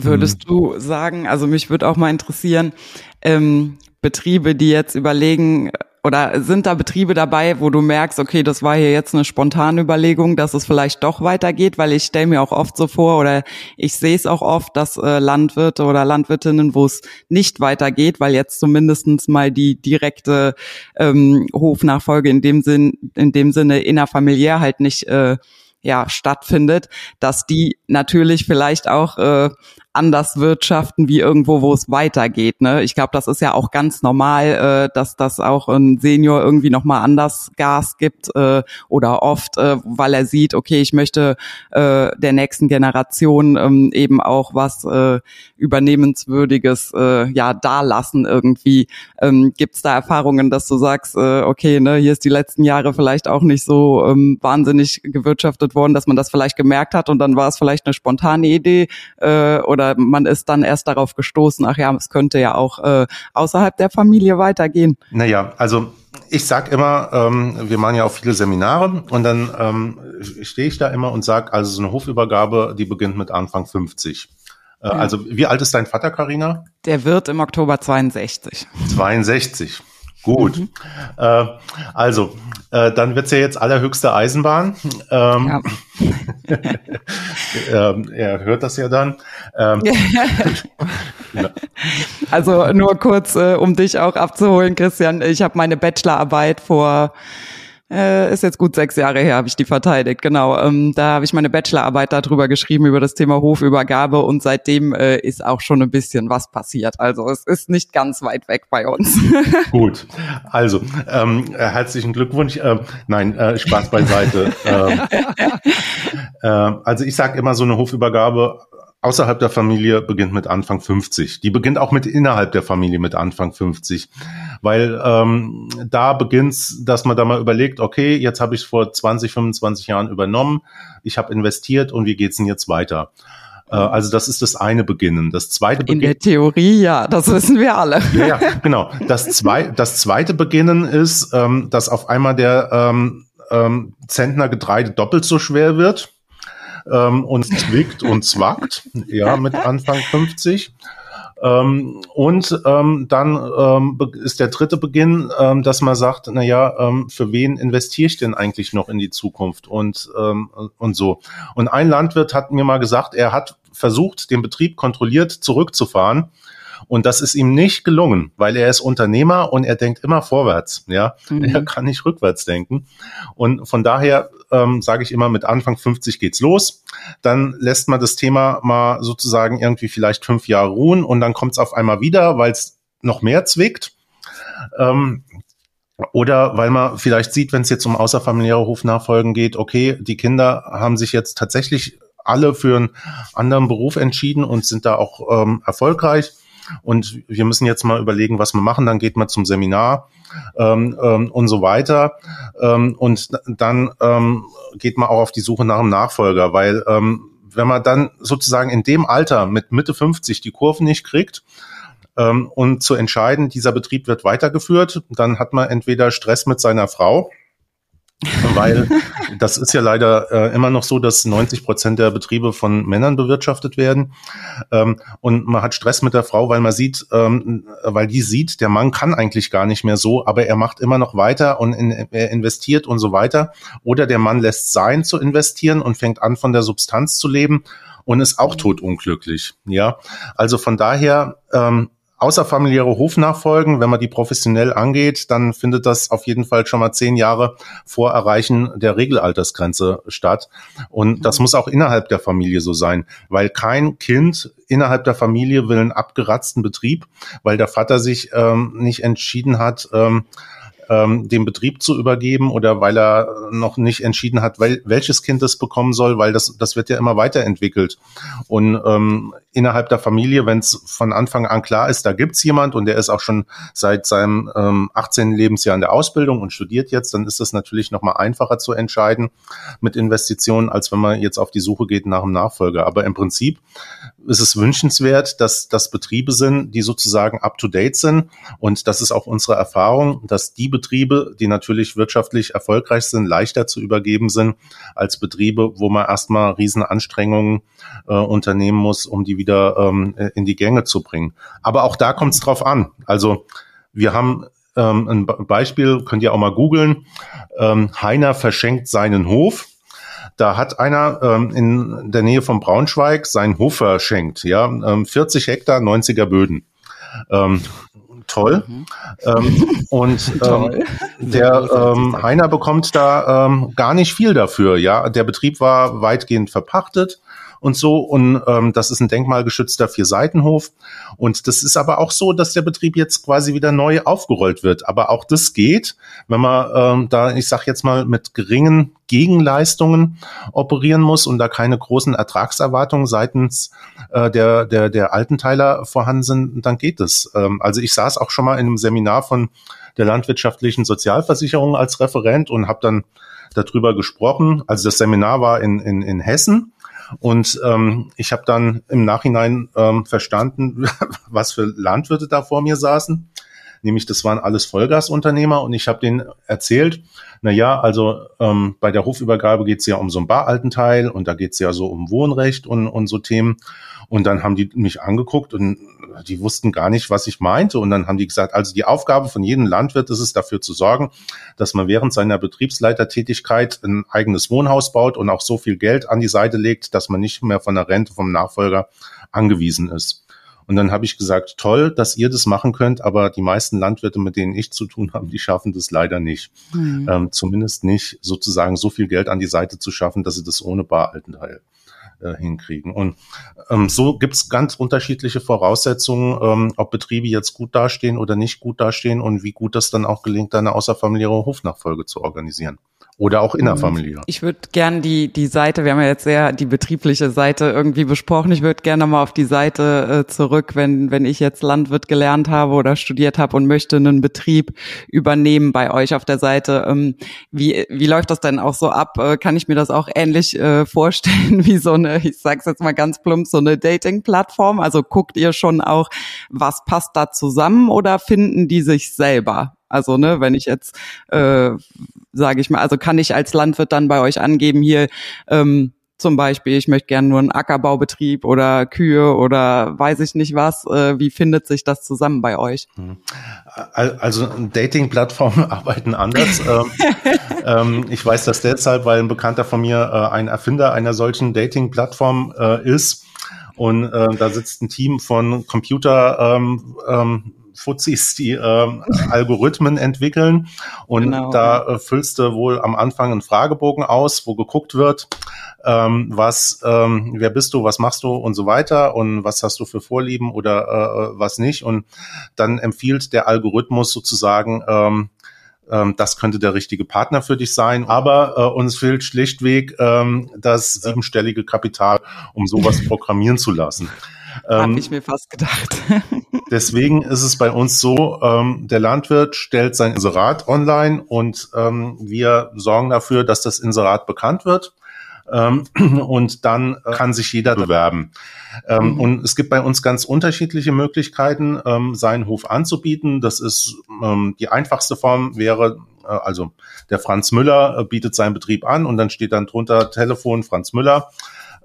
Speaker 2: Würdest du sagen, also mich würde auch mal interessieren, ähm, Betriebe, die jetzt überlegen, oder sind da Betriebe dabei, wo du merkst, okay, das war hier jetzt eine spontane Überlegung, dass es vielleicht doch weitergeht, weil ich stelle mir auch oft so vor oder ich sehe es auch oft, dass äh, Landwirte oder Landwirtinnen, wo es nicht weitergeht, weil jetzt zumindestens mal die direkte ähm, Hofnachfolge in dem Sinn, in dem Sinne innerfamiliär halt nicht äh, ja stattfindet, dass die natürlich vielleicht auch äh, anders wirtschaften wie irgendwo, wo es weitergeht. Ne? Ich glaube, das ist ja auch ganz normal, äh, dass das auch ein Senior irgendwie nochmal anders Gas gibt äh, oder oft, äh, weil er sieht, okay, ich möchte äh, der nächsten Generation ähm, eben auch was äh, übernehmenswürdiges äh, ja dalassen irgendwie. Ähm, Gibt es da Erfahrungen, dass du sagst, äh, okay, ne, hier ist die letzten Jahre vielleicht auch nicht so ähm, wahnsinnig gewirtschaftet worden, dass man das vielleicht gemerkt hat und dann war es vielleicht eine spontane Idee äh, oder man ist dann erst darauf gestoßen, ach ja, es könnte ja auch äh, außerhalb der Familie weitergehen.
Speaker 3: Naja, also ich sag immer, ähm, wir machen ja auch viele Seminare und dann ähm, stehe ich da immer und sag, also so eine Hofübergabe, die beginnt mit Anfang 50. Äh, ja. Also wie alt ist dein Vater, Karina?
Speaker 2: Der wird im Oktober 62.
Speaker 3: 62. Gut. Mhm. Äh, also, äh, dann wird's ja jetzt allerhöchste Eisenbahn. Ähm, ja. ähm, er hört das ja dann. Ähm,
Speaker 2: also nur kurz, äh, um dich auch abzuholen, Christian. Ich habe meine Bachelorarbeit vor äh, ist jetzt gut sechs Jahre her, habe ich die verteidigt, genau. Ähm, da habe ich meine Bachelorarbeit darüber geschrieben, über das Thema Hofübergabe und seitdem äh, ist auch schon ein bisschen was passiert. Also es ist nicht ganz weit weg bei uns.
Speaker 3: Gut, also ähm, herzlichen Glückwunsch. Äh, nein, äh, Spaß beiseite. äh, äh, also ich sage immer, so eine Hofübergabe außerhalb der Familie beginnt mit Anfang 50. Die beginnt auch mit innerhalb der Familie mit Anfang 50. Weil ähm, da beginnt's, dass man da mal überlegt, okay, jetzt habe ich vor 20, 25 Jahren übernommen, ich habe investiert und wie geht's denn jetzt weiter? Äh, also das ist das eine Beginnen. Das zweite
Speaker 2: Beginnen. In der Theorie, ja, das wissen wir alle.
Speaker 3: Ja, ja genau. Das, zwei, das zweite Beginnen ist, ähm, dass auf einmal der ähm, ähm, Zentner Getreide doppelt so schwer wird ähm, und zwickt und zwackt, ja, mit Anfang 50. Ähm, und ähm, dann ähm, ist der dritte Beginn, ähm, dass man sagt, na ja, ähm, für wen investiere ich denn eigentlich noch in die Zukunft und ähm, und so. Und ein Landwirt hat mir mal gesagt, er hat versucht, den Betrieb kontrolliert zurückzufahren und das ist ihm nicht gelungen, weil er ist Unternehmer und er denkt immer vorwärts. Ja, mhm. er kann nicht rückwärts denken. Und von daher ähm, sage ich immer, mit Anfang 50 geht's los. Dann lässt man das Thema mal sozusagen irgendwie vielleicht fünf Jahre ruhen und dann kommt es auf einmal wieder, weil es noch mehr zwickt. Ähm, oder weil man vielleicht sieht, wenn es jetzt um außerfamiliäre Hofnachfolgen geht, okay, die Kinder haben sich jetzt tatsächlich alle für einen anderen Beruf entschieden und sind da auch ähm, erfolgreich und wir müssen jetzt mal überlegen, was wir machen. Dann geht man zum Seminar ähm, ähm, und so weiter. Ähm, und dann ähm, geht man auch auf die Suche nach einem Nachfolger, weil ähm, wenn man dann sozusagen in dem Alter mit Mitte 50 die Kurven nicht kriegt, ähm, und zu entscheiden, dieser Betrieb wird weitergeführt, dann hat man entweder Stress mit seiner Frau, weil das ist ja leider äh, immer noch so, dass 90 Prozent der Betriebe von Männern bewirtschaftet werden. Ähm, und man hat Stress mit der Frau, weil man sieht, ähm, weil die sieht, der Mann kann eigentlich gar nicht mehr so, aber er macht immer noch weiter und in, er investiert und so weiter. Oder der Mann lässt sein zu investieren und fängt an, von der Substanz zu leben und ist auch totunglücklich. Ja, also von daher ähm, außerfamiliäre Hofnachfolgen, wenn man die professionell angeht, dann findet das auf jeden Fall schon mal zehn Jahre vor Erreichen der Regelaltersgrenze statt. Und das muss auch innerhalb der Familie so sein, weil kein Kind innerhalb der Familie will einen abgeratzten Betrieb, weil der Vater sich ähm, nicht entschieden hat, ähm, ähm, den Betrieb zu übergeben oder weil er noch nicht entschieden hat, wel welches Kind es bekommen soll, weil das, das wird ja immer weiterentwickelt. Und ähm, innerhalb der Familie, wenn es von Anfang an klar ist, da gibt's jemand und der ist auch schon seit seinem ähm, 18. Lebensjahr in der Ausbildung und studiert jetzt, dann ist es natürlich nochmal einfacher zu entscheiden mit Investitionen, als wenn man jetzt auf die Suche geht nach einem Nachfolger. Aber im Prinzip ist es wünschenswert, dass das Betriebe sind, die sozusagen up-to-date sind. Und das ist auch unsere Erfahrung, dass die Betriebe, die natürlich wirtschaftlich erfolgreich sind, leichter zu übergeben sind als Betriebe, wo man erstmal Riesenanstrengungen äh, unternehmen muss, um die wieder ähm, in die Gänge zu bringen. Aber auch da kommt es drauf an. Also wir haben ähm, ein Beispiel, könnt ihr auch mal googeln. Ähm, Heiner verschenkt seinen Hof. Da hat einer ähm, in der Nähe von Braunschweig seinen Hof verschenkt. Ja, ähm, 40 Hektar, 90er Böden. Ähm, toll. Mhm. Ähm, und ähm, der ähm, Heiner bekommt da ähm, gar nicht viel dafür. Ja, der Betrieb war weitgehend verpachtet und so. Und ähm, das ist ein denkmalgeschützter Vierseitenhof. Und das ist aber auch so, dass der Betrieb jetzt quasi wieder neu aufgerollt wird. Aber auch das geht, wenn man ähm, da, ich sag jetzt mal, mit geringen Gegenleistungen operieren muss und da keine großen Ertragserwartungen seitens äh, der, der, der Altenteiler vorhanden sind, dann geht es. Ähm, also ich saß auch schon mal in einem Seminar von der landwirtschaftlichen Sozialversicherung als Referent und habe dann darüber gesprochen. Also das Seminar war in, in, in Hessen und ähm, ich habe dann im Nachhinein ähm, verstanden, was für Landwirte da vor mir saßen. nämlich das waren alles Vollgasunternehmer und ich habe denen erzählt, na ja, also ähm, bei der Hofübergabe geht es ja um so einen baralten Teil und da geht es ja so um Wohnrecht und, und so Themen. Und dann haben die mich angeguckt und die wussten gar nicht, was ich meinte. Und dann haben die gesagt, also die Aufgabe von jedem Landwirt ist es, dafür zu sorgen, dass man während seiner Betriebsleitertätigkeit ein eigenes Wohnhaus baut und auch so viel Geld an die Seite legt, dass man nicht mehr von der Rente vom Nachfolger angewiesen ist. Und dann habe ich gesagt, toll, dass ihr das machen könnt, aber die meisten Landwirte, mit denen ich zu tun habe, die schaffen das leider nicht. Mhm. Ähm, zumindest nicht sozusagen so viel Geld an die Seite zu schaffen, dass sie das ohne Baraltenteil äh, hinkriegen. Und ähm, so gibt es ganz unterschiedliche Voraussetzungen, ähm, ob Betriebe jetzt gut dastehen oder nicht gut dastehen und wie gut das dann auch gelingt, eine außerfamiliäre Hofnachfolge zu organisieren oder auch innerfamiliär.
Speaker 2: Ich würde gern die, die Seite, wir haben ja jetzt sehr die betriebliche Seite irgendwie besprochen. Ich würde gerne mal auf die Seite äh, zurück, wenn, wenn ich jetzt Landwirt gelernt habe oder studiert habe und möchte einen Betrieb übernehmen bei euch auf der Seite. Ähm, wie, wie läuft das denn auch so ab? Äh, kann ich mir das auch ähnlich äh, vorstellen wie so eine, ich sag's jetzt mal ganz plump, so eine Dating-Plattform? Also guckt ihr schon auch, was passt da zusammen oder finden die sich selber? Also, ne, wenn ich jetzt, äh, sage ich mal, also kann ich als Landwirt dann bei euch angeben, hier ähm, zum Beispiel, ich möchte gerne nur einen Ackerbaubetrieb oder Kühe oder weiß ich nicht was. Äh, wie findet sich das zusammen bei euch? Hm.
Speaker 3: Also Dating-Plattformen arbeiten anders. ähm, ähm, ich weiß das deshalb, weil ein Bekannter von mir äh, ein Erfinder einer solchen Dating-Plattform äh, ist. Und äh, da sitzt ein Team von Computer ähm, ähm, Fuzis, die ähm, Algorithmen entwickeln. Und genau. da äh, füllst du wohl am Anfang einen Fragebogen aus, wo geguckt wird, ähm, was, ähm, wer bist du, was machst du und so weiter und was hast du für Vorlieben oder äh, was nicht. Und dann empfiehlt der Algorithmus sozusagen, ähm, ähm, das könnte der richtige Partner für dich sein. Aber äh, uns fehlt schlichtweg ähm, das siebenstellige Kapital, um sowas programmieren zu lassen.
Speaker 2: Ähm, Habe ich mir fast gedacht.
Speaker 3: deswegen ist es bei uns so, ähm, der Landwirt stellt sein Inserat online und ähm, wir sorgen dafür, dass das Inserat bekannt wird. Ähm, und dann äh, kann sich jeder bewerben. Ähm, mhm. Und es gibt bei uns ganz unterschiedliche Möglichkeiten, ähm, seinen Hof anzubieten. Das ist ähm, die einfachste Form wäre, äh, also der Franz Müller äh, bietet seinen Betrieb an und dann steht dann drunter Telefon Franz Müller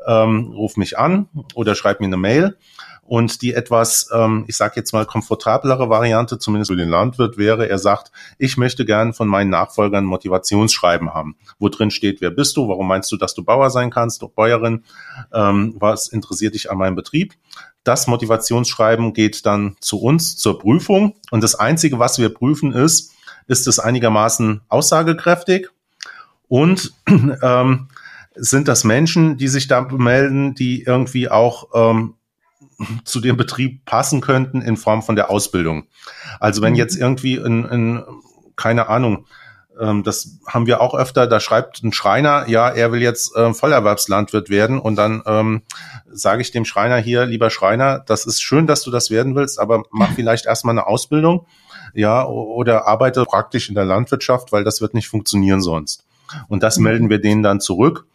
Speaker 3: ähm, ruf mich an oder schreib mir eine Mail. Und die etwas, ähm, ich sage jetzt mal, komfortablere Variante, zumindest für den Landwirt, wäre, er sagt, ich möchte gern von meinen Nachfolgern Motivationsschreiben haben, wo drin steht, wer bist du, warum meinst du, dass du Bauer sein kannst, Bäuerin, ähm, was interessiert dich an meinem Betrieb. Das Motivationsschreiben geht dann zu uns zur Prüfung. Und das Einzige, was wir prüfen, ist, ist es einigermaßen aussagekräftig und ähm, sind das Menschen, die sich da melden, die irgendwie auch ähm, zu dem Betrieb passen könnten in Form von der Ausbildung. Also wenn mhm. jetzt irgendwie in, in keine Ahnung, ähm, das haben wir auch öfter, da schreibt ein Schreiner, ja, er will jetzt äh, Vollerwerbslandwirt werden und dann ähm, sage ich dem Schreiner hier, lieber Schreiner, das ist schön, dass du das werden willst, aber mach vielleicht erstmal eine Ausbildung, ja, oder arbeite praktisch in der Landwirtschaft, weil das wird nicht funktionieren sonst. Und das mhm. melden wir denen dann zurück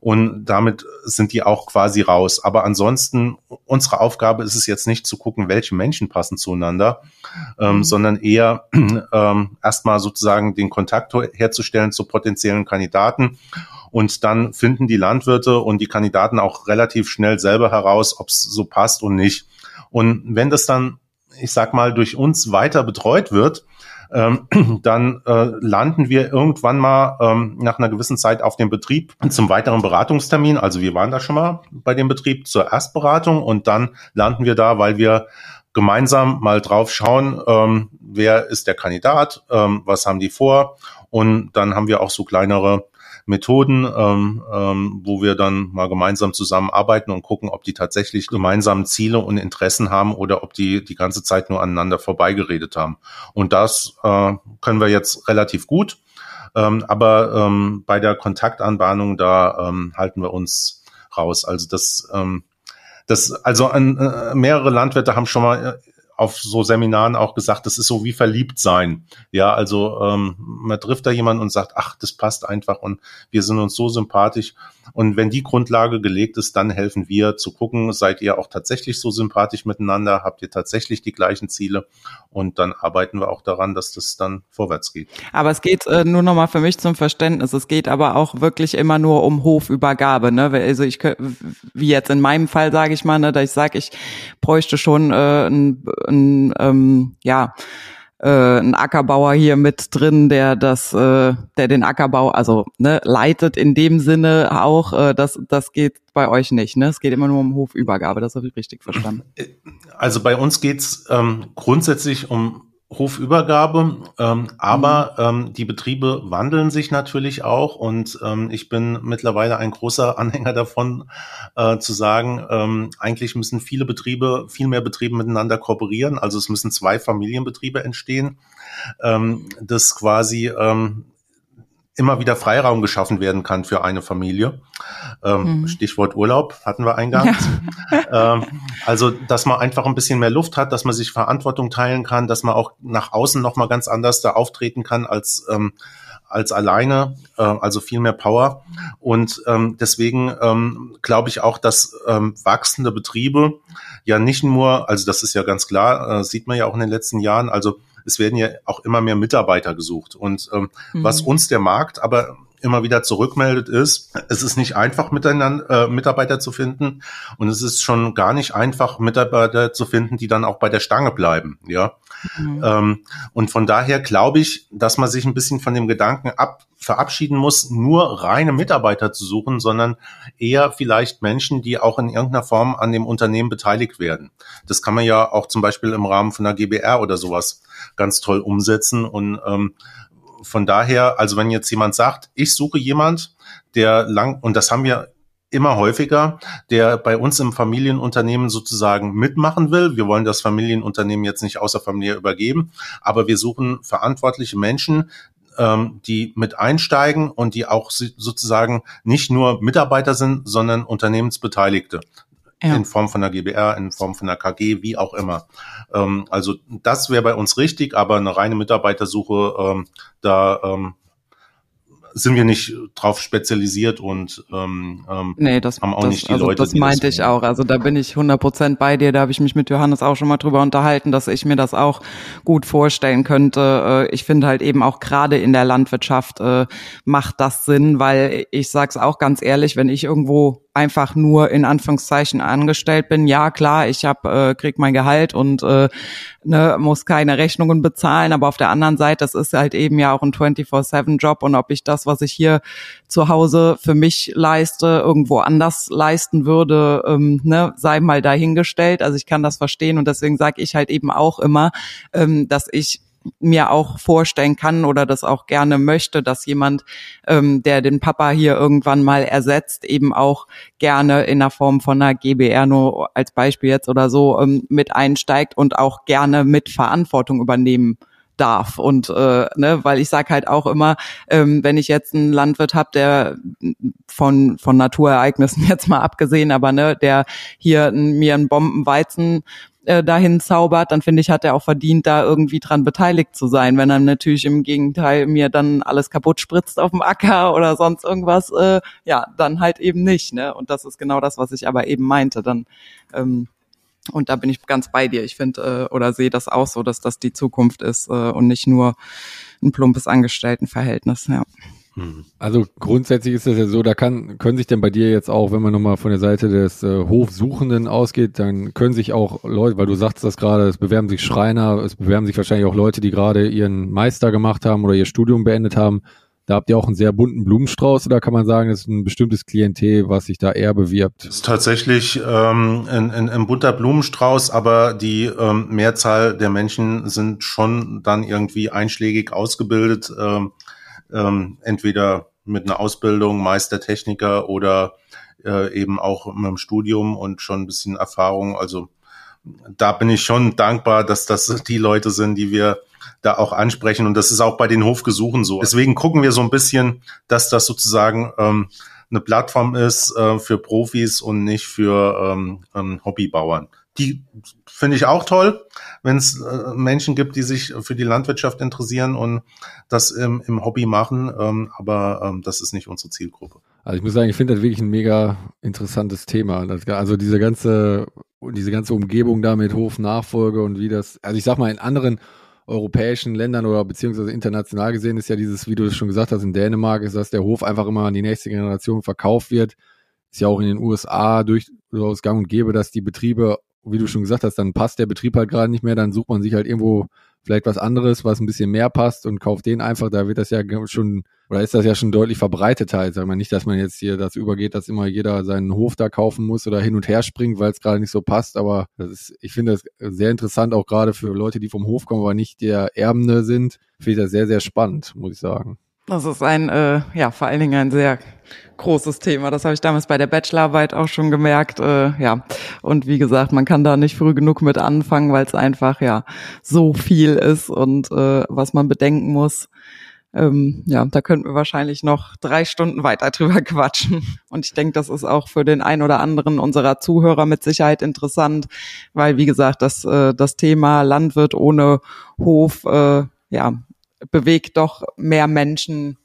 Speaker 3: und damit sind die auch quasi raus. Aber ansonsten, unsere Aufgabe ist es jetzt nicht zu gucken, welche Menschen passen zueinander, ähm, mhm. sondern eher ähm, erstmal sozusagen den Kontakt herzustellen zu potenziellen Kandidaten. Und dann finden die Landwirte und die Kandidaten auch relativ schnell selber heraus, ob es so passt und nicht. Und wenn das dann, ich sag mal, durch uns weiter betreut wird, ähm, dann äh, landen wir irgendwann mal ähm, nach einer gewissen Zeit auf dem Betrieb zum weiteren Beratungstermin. Also wir waren da schon mal bei dem Betrieb zur Erstberatung und dann landen wir da, weil wir gemeinsam mal drauf schauen, ähm, wer ist der Kandidat, ähm, was haben die vor und dann haben wir auch so kleinere Methoden, ähm, ähm, wo wir dann mal gemeinsam zusammenarbeiten und gucken, ob die tatsächlich gemeinsame Ziele und Interessen haben oder ob die die ganze Zeit nur aneinander vorbeigeredet haben. Und das äh, können wir jetzt relativ gut. Ähm, aber ähm, bei der Kontaktanbahnung, da ähm, halten wir uns raus. Also das, ähm, das, also an, äh, mehrere Landwirte haben schon mal auf so Seminaren auch gesagt, das ist so wie verliebt sein. Ja, also ähm, man trifft da jemanden und sagt, ach, das passt einfach und wir sind uns so sympathisch. Und wenn die Grundlage gelegt ist, dann helfen wir zu gucken, seid ihr auch tatsächlich so sympathisch miteinander, habt ihr tatsächlich die gleichen Ziele und dann arbeiten wir auch daran, dass das dann vorwärts geht.
Speaker 2: Aber es geht äh, nur nochmal für mich zum Verständnis, es geht aber auch wirklich immer nur um Hofübergabe, ne? Also ich wie jetzt in meinem Fall sage ich mal, ne, dass ich sage, ich bräuchte schon äh, ein, ein ähm, ja äh, ein Ackerbauer hier mit drin, der das, äh, der den Ackerbau, also ne, leitet in dem Sinne auch, äh, das, das geht bei euch nicht, ne? Es geht immer nur um Hofübergabe, das habe ich richtig verstanden.
Speaker 3: Also bei uns geht's ähm, grundsätzlich um Hofübergabe, ähm, aber mhm. ähm, die Betriebe wandeln sich natürlich auch und ähm, ich bin mittlerweile ein großer Anhänger davon äh, zu sagen, ähm, eigentlich müssen viele Betriebe, viel mehr Betriebe miteinander kooperieren, also es müssen zwei Familienbetriebe entstehen, ähm, das quasi ähm, immer wieder Freiraum geschaffen werden kann für eine Familie. Ähm, mhm. Stichwort Urlaub hatten wir eingangs. Ja. ähm, also, dass man einfach ein bisschen mehr Luft hat, dass man sich Verantwortung teilen kann, dass man auch nach außen nochmal ganz anders da auftreten kann als ähm, als alleine, äh, also viel mehr Power. Und ähm, deswegen ähm, glaube ich auch, dass ähm, wachsende Betriebe ja nicht nur, also das ist ja ganz klar, äh, sieht man ja auch in den letzten Jahren, also es werden ja auch immer mehr Mitarbeiter gesucht. Und ähm, mhm. was uns der Markt aber immer wieder zurückmeldet, ist, es ist nicht einfach, miteinander äh, Mitarbeiter zu finden und es ist schon gar nicht einfach, Mitarbeiter zu finden, die dann auch bei der Stange bleiben. Ja. Mhm. Ähm, und von daher glaube ich, dass man sich ein bisschen von dem Gedanken ab verabschieden muss, nur reine Mitarbeiter zu suchen, sondern eher vielleicht Menschen, die auch in irgendeiner Form an dem Unternehmen beteiligt werden. Das kann man ja auch zum Beispiel im Rahmen von der GBR oder sowas ganz toll umsetzen und ähm, von daher, also wenn jetzt jemand sagt, ich suche jemand, der lang, und das haben wir immer häufiger, der bei uns im Familienunternehmen sozusagen mitmachen will. Wir wollen das Familienunternehmen jetzt nicht außer Familie übergeben, aber wir suchen verantwortliche Menschen, ähm, die mit einsteigen und die auch sozusagen nicht nur Mitarbeiter sind, sondern Unternehmensbeteiligte ja. in Form von der GBR, in Form von der KG, wie auch immer. Ähm, also das wäre bei uns richtig, aber eine reine Mitarbeitersuche, ähm, da ähm, sind wir nicht drauf spezialisiert und ähm, ähm,
Speaker 2: nee, das, haben auch das, nicht die also Leute. Das meinte das ich auch. Also da bin ich 100 Prozent bei dir. Da habe ich mich mit Johannes auch schon mal drüber unterhalten, dass ich mir das auch gut vorstellen könnte. Äh, ich finde halt eben auch gerade in der Landwirtschaft äh, macht das Sinn, weil ich sag's auch ganz ehrlich, wenn ich irgendwo einfach nur in Anführungszeichen angestellt bin, ja klar, ich hab, äh, krieg mein Gehalt und äh, ne, muss keine Rechnungen bezahlen, aber auf der anderen Seite, das ist halt eben ja auch ein 24-7-Job und ob ich das, was ich hier zu Hause für mich leiste, irgendwo anders leisten würde, ähm, ne, sei mal dahingestellt. Also ich kann das verstehen und deswegen sage ich halt eben auch immer, ähm, dass ich mir auch vorstellen kann oder das auch gerne möchte, dass jemand, ähm, der den Papa hier irgendwann mal ersetzt, eben auch gerne in der Form von einer GBR nur als Beispiel jetzt oder so ähm, mit einsteigt und auch gerne mit Verantwortung übernehmen darf und äh, ne, weil ich sage halt auch immer, ähm, wenn ich jetzt einen Landwirt habe, der von von Naturereignissen jetzt mal abgesehen, aber ne, der hier mir einen Bombenweizen äh, dahin zaubert, dann finde ich, hat er auch verdient, da irgendwie dran beteiligt zu sein. Wenn er natürlich im Gegenteil mir dann alles kaputt spritzt auf dem Acker oder sonst irgendwas, äh, ja, dann halt eben nicht. Ne? Und das ist genau das, was ich aber eben meinte. Dann ähm, und da bin ich ganz bei dir. Ich finde äh, oder sehe das auch so, dass das die Zukunft ist äh, und nicht nur ein plumpes Angestelltenverhältnis. Ja.
Speaker 1: Mhm. Also grundsätzlich ist es ja so, da kann, können sich denn bei dir jetzt auch, wenn man nochmal von der Seite des äh, Hofsuchenden ausgeht, dann können sich auch Leute, weil du sagst das gerade, es bewerben sich Schreiner, es bewerben sich wahrscheinlich auch Leute, die gerade ihren Meister gemacht haben oder ihr Studium beendet haben. Da habt ihr auch einen sehr bunten Blumenstrauß oder kann man sagen, es ist ein bestimmtes Klientel, was sich da eher bewirbt?
Speaker 3: Es ist tatsächlich ähm, ein, ein, ein bunter Blumenstrauß, aber die ähm, Mehrzahl der Menschen sind schon dann irgendwie einschlägig ausgebildet. Ähm, ähm, entweder mit einer Ausbildung, Meistertechniker oder äh, eben auch mit dem Studium und schon ein bisschen Erfahrung. Also da bin ich schon dankbar, dass das die Leute sind, die wir da auch ansprechen. Und das ist auch bei den Hofgesuchen so. Deswegen gucken wir so ein bisschen, dass das sozusagen ähm, eine Plattform ist äh, für Profis und nicht für ähm, ähm, Hobbybauern. Die finde ich auch toll, wenn es äh, Menschen gibt, die sich für die Landwirtschaft interessieren und das im, im Hobby machen. Ähm, aber ähm, das ist nicht unsere Zielgruppe.
Speaker 1: Also ich muss sagen, ich finde das wirklich ein mega interessantes Thema. Das, also diese ganze, diese ganze Umgebung da mit Hofnachfolge und wie das, also ich sag mal, in anderen europäischen Ländern oder beziehungsweise international gesehen ist ja dieses, wie du es schon gesagt hast, in Dänemark ist, dass der Hof einfach immer an die nächste Generation verkauft wird. Ist ja auch in den USA durchaus gang und gäbe, dass die Betriebe wie du schon gesagt hast, dann passt der Betrieb halt gerade nicht mehr, dann sucht man sich halt irgendwo vielleicht was anderes, was ein bisschen mehr passt und kauft den einfach. Da wird das ja schon, oder ist das ja schon deutlich verbreiteter. Halt. Sag mal nicht, dass man jetzt hier das übergeht, dass immer jeder seinen Hof da kaufen muss oder hin und her springt, weil es gerade nicht so passt. Aber das ist, ich finde das sehr interessant, auch gerade für Leute, die vom Hof kommen, aber nicht der Erbende sind. Finde ich das sehr, sehr spannend, muss ich sagen.
Speaker 2: Das ist ein, äh, ja, vor allen Dingen ein sehr großes Thema. Das habe ich damals bei der Bachelorarbeit auch schon gemerkt. Äh, ja, und wie gesagt, man kann da nicht früh genug mit anfangen, weil es einfach ja so viel ist und äh, was man bedenken muss. Ähm, ja, da könnten wir wahrscheinlich noch drei Stunden weiter drüber quatschen. Und ich denke, das ist auch für den ein oder anderen unserer Zuhörer mit Sicherheit interessant, weil wie gesagt, das äh, das Thema Landwirt ohne Hof äh, ja bewegt doch mehr Menschen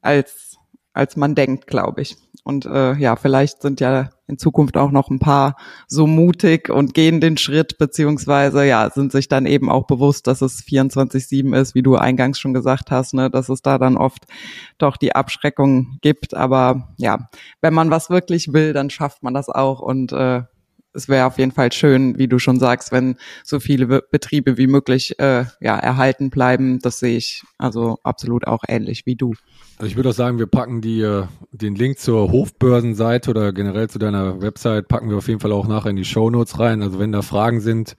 Speaker 2: als als man denkt, glaube ich. Und äh, ja, vielleicht sind ja in Zukunft auch noch ein paar so mutig und gehen den Schritt, beziehungsweise ja, sind sich dann eben auch bewusst, dass es 24-7 ist, wie du eingangs schon gesagt hast, ne, dass es da dann oft doch die Abschreckung gibt. Aber ja, wenn man was wirklich will, dann schafft man das auch. Und äh, es wäre auf jeden Fall schön, wie du schon sagst, wenn so viele Betriebe wie möglich äh, ja, erhalten bleiben. Das sehe ich also absolut auch ähnlich wie du.
Speaker 1: Also ich würde auch sagen, wir packen die, äh, den Link zur Hofbörsenseite oder generell zu deiner Website packen wir auf jeden Fall auch nachher in die Show Notes rein. Also wenn da Fragen sind,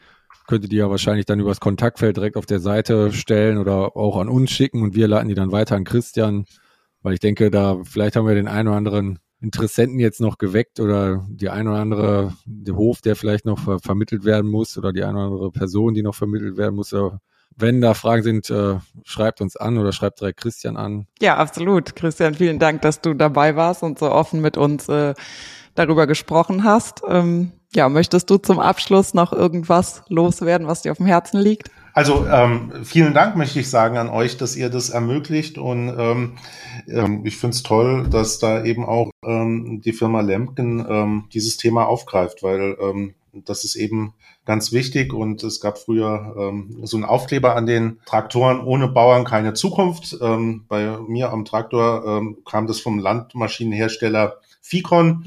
Speaker 1: könnt ihr die ja wahrscheinlich dann übers Kontaktfeld direkt auf der Seite stellen oder auch an uns schicken und wir leiten die dann weiter an Christian, weil ich denke, da vielleicht haben wir den einen oder anderen Interessenten jetzt noch geweckt oder die ein oder andere, der Hof, der vielleicht noch ver vermittelt werden muss oder die eine oder andere Person, die noch vermittelt werden muss. Wenn da Fragen sind, äh, schreibt uns an oder schreibt direkt Christian an.
Speaker 2: Ja, absolut. Christian, vielen Dank, dass du dabei warst und so offen mit uns äh, darüber gesprochen hast. Ähm, ja, möchtest du zum Abschluss noch irgendwas loswerden, was dir auf dem Herzen liegt?
Speaker 3: Also ähm, vielen Dank möchte ich sagen an euch, dass ihr das ermöglicht. Und ähm, ähm, ich finde es toll, dass da eben auch ähm, die Firma Lemken ähm, dieses Thema aufgreift, weil ähm, das ist eben ganz wichtig. Und es gab früher ähm, so einen Aufkleber an den Traktoren, ohne Bauern keine Zukunft. Ähm, bei mir am Traktor ähm, kam das vom Landmaschinenhersteller Ficon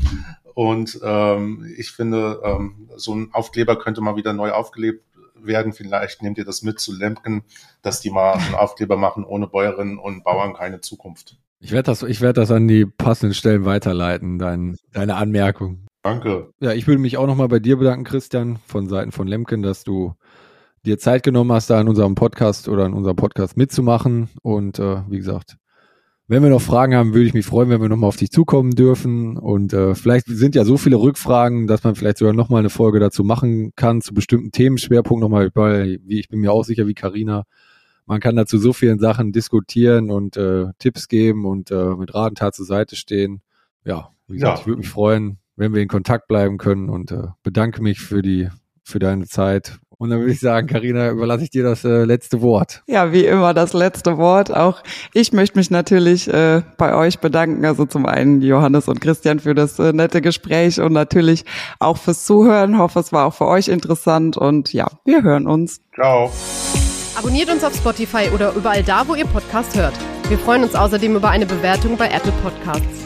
Speaker 3: und ähm, ich finde, ähm, so ein Aufkleber könnte mal wieder neu aufgelebt werden. Vielleicht nehmt ihr das mit zu Lemken, dass die mal einen Aufkleber machen, ohne Bäuerinnen und Bauern keine Zukunft.
Speaker 1: Ich werde das, ich werde das an die passenden Stellen weiterleiten, dein, deine Anmerkung.
Speaker 3: Danke.
Speaker 1: Ja, ich würde mich auch nochmal bei dir bedanken, Christian, von Seiten von Lemken, dass du dir Zeit genommen hast, da in unserem Podcast oder in unserem Podcast mitzumachen. Und äh, wie gesagt, wenn wir noch Fragen haben, würde ich mich freuen, wenn wir nochmal auf dich zukommen dürfen. Und äh, vielleicht sind ja so viele Rückfragen, dass man vielleicht sogar nochmal eine Folge dazu machen kann, zu bestimmten Themenschwerpunkten nochmal, weil wie ich bin mir auch sicher, wie Karina, man kann dazu so vielen Sachen diskutieren und äh, Tipps geben und äh, mit Rat und Tat zur Seite stehen. Ja, wie gesagt, ja. ich würde mich freuen, wenn wir in Kontakt bleiben können und äh, bedanke mich für die für deine Zeit und dann würde ich sagen, Karina, überlasse ich dir das äh, letzte Wort.
Speaker 2: Ja, wie immer das letzte Wort. Auch ich möchte mich natürlich äh, bei euch bedanken. Also zum einen Johannes und Christian für das äh, nette Gespräch und natürlich auch fürs Zuhören. Hoffe, es war auch für euch interessant und ja, wir hören uns.
Speaker 3: Ciao.
Speaker 4: Abonniert uns auf Spotify oder überall da, wo ihr Podcast hört. Wir freuen uns außerdem über eine Bewertung bei Apple Podcasts.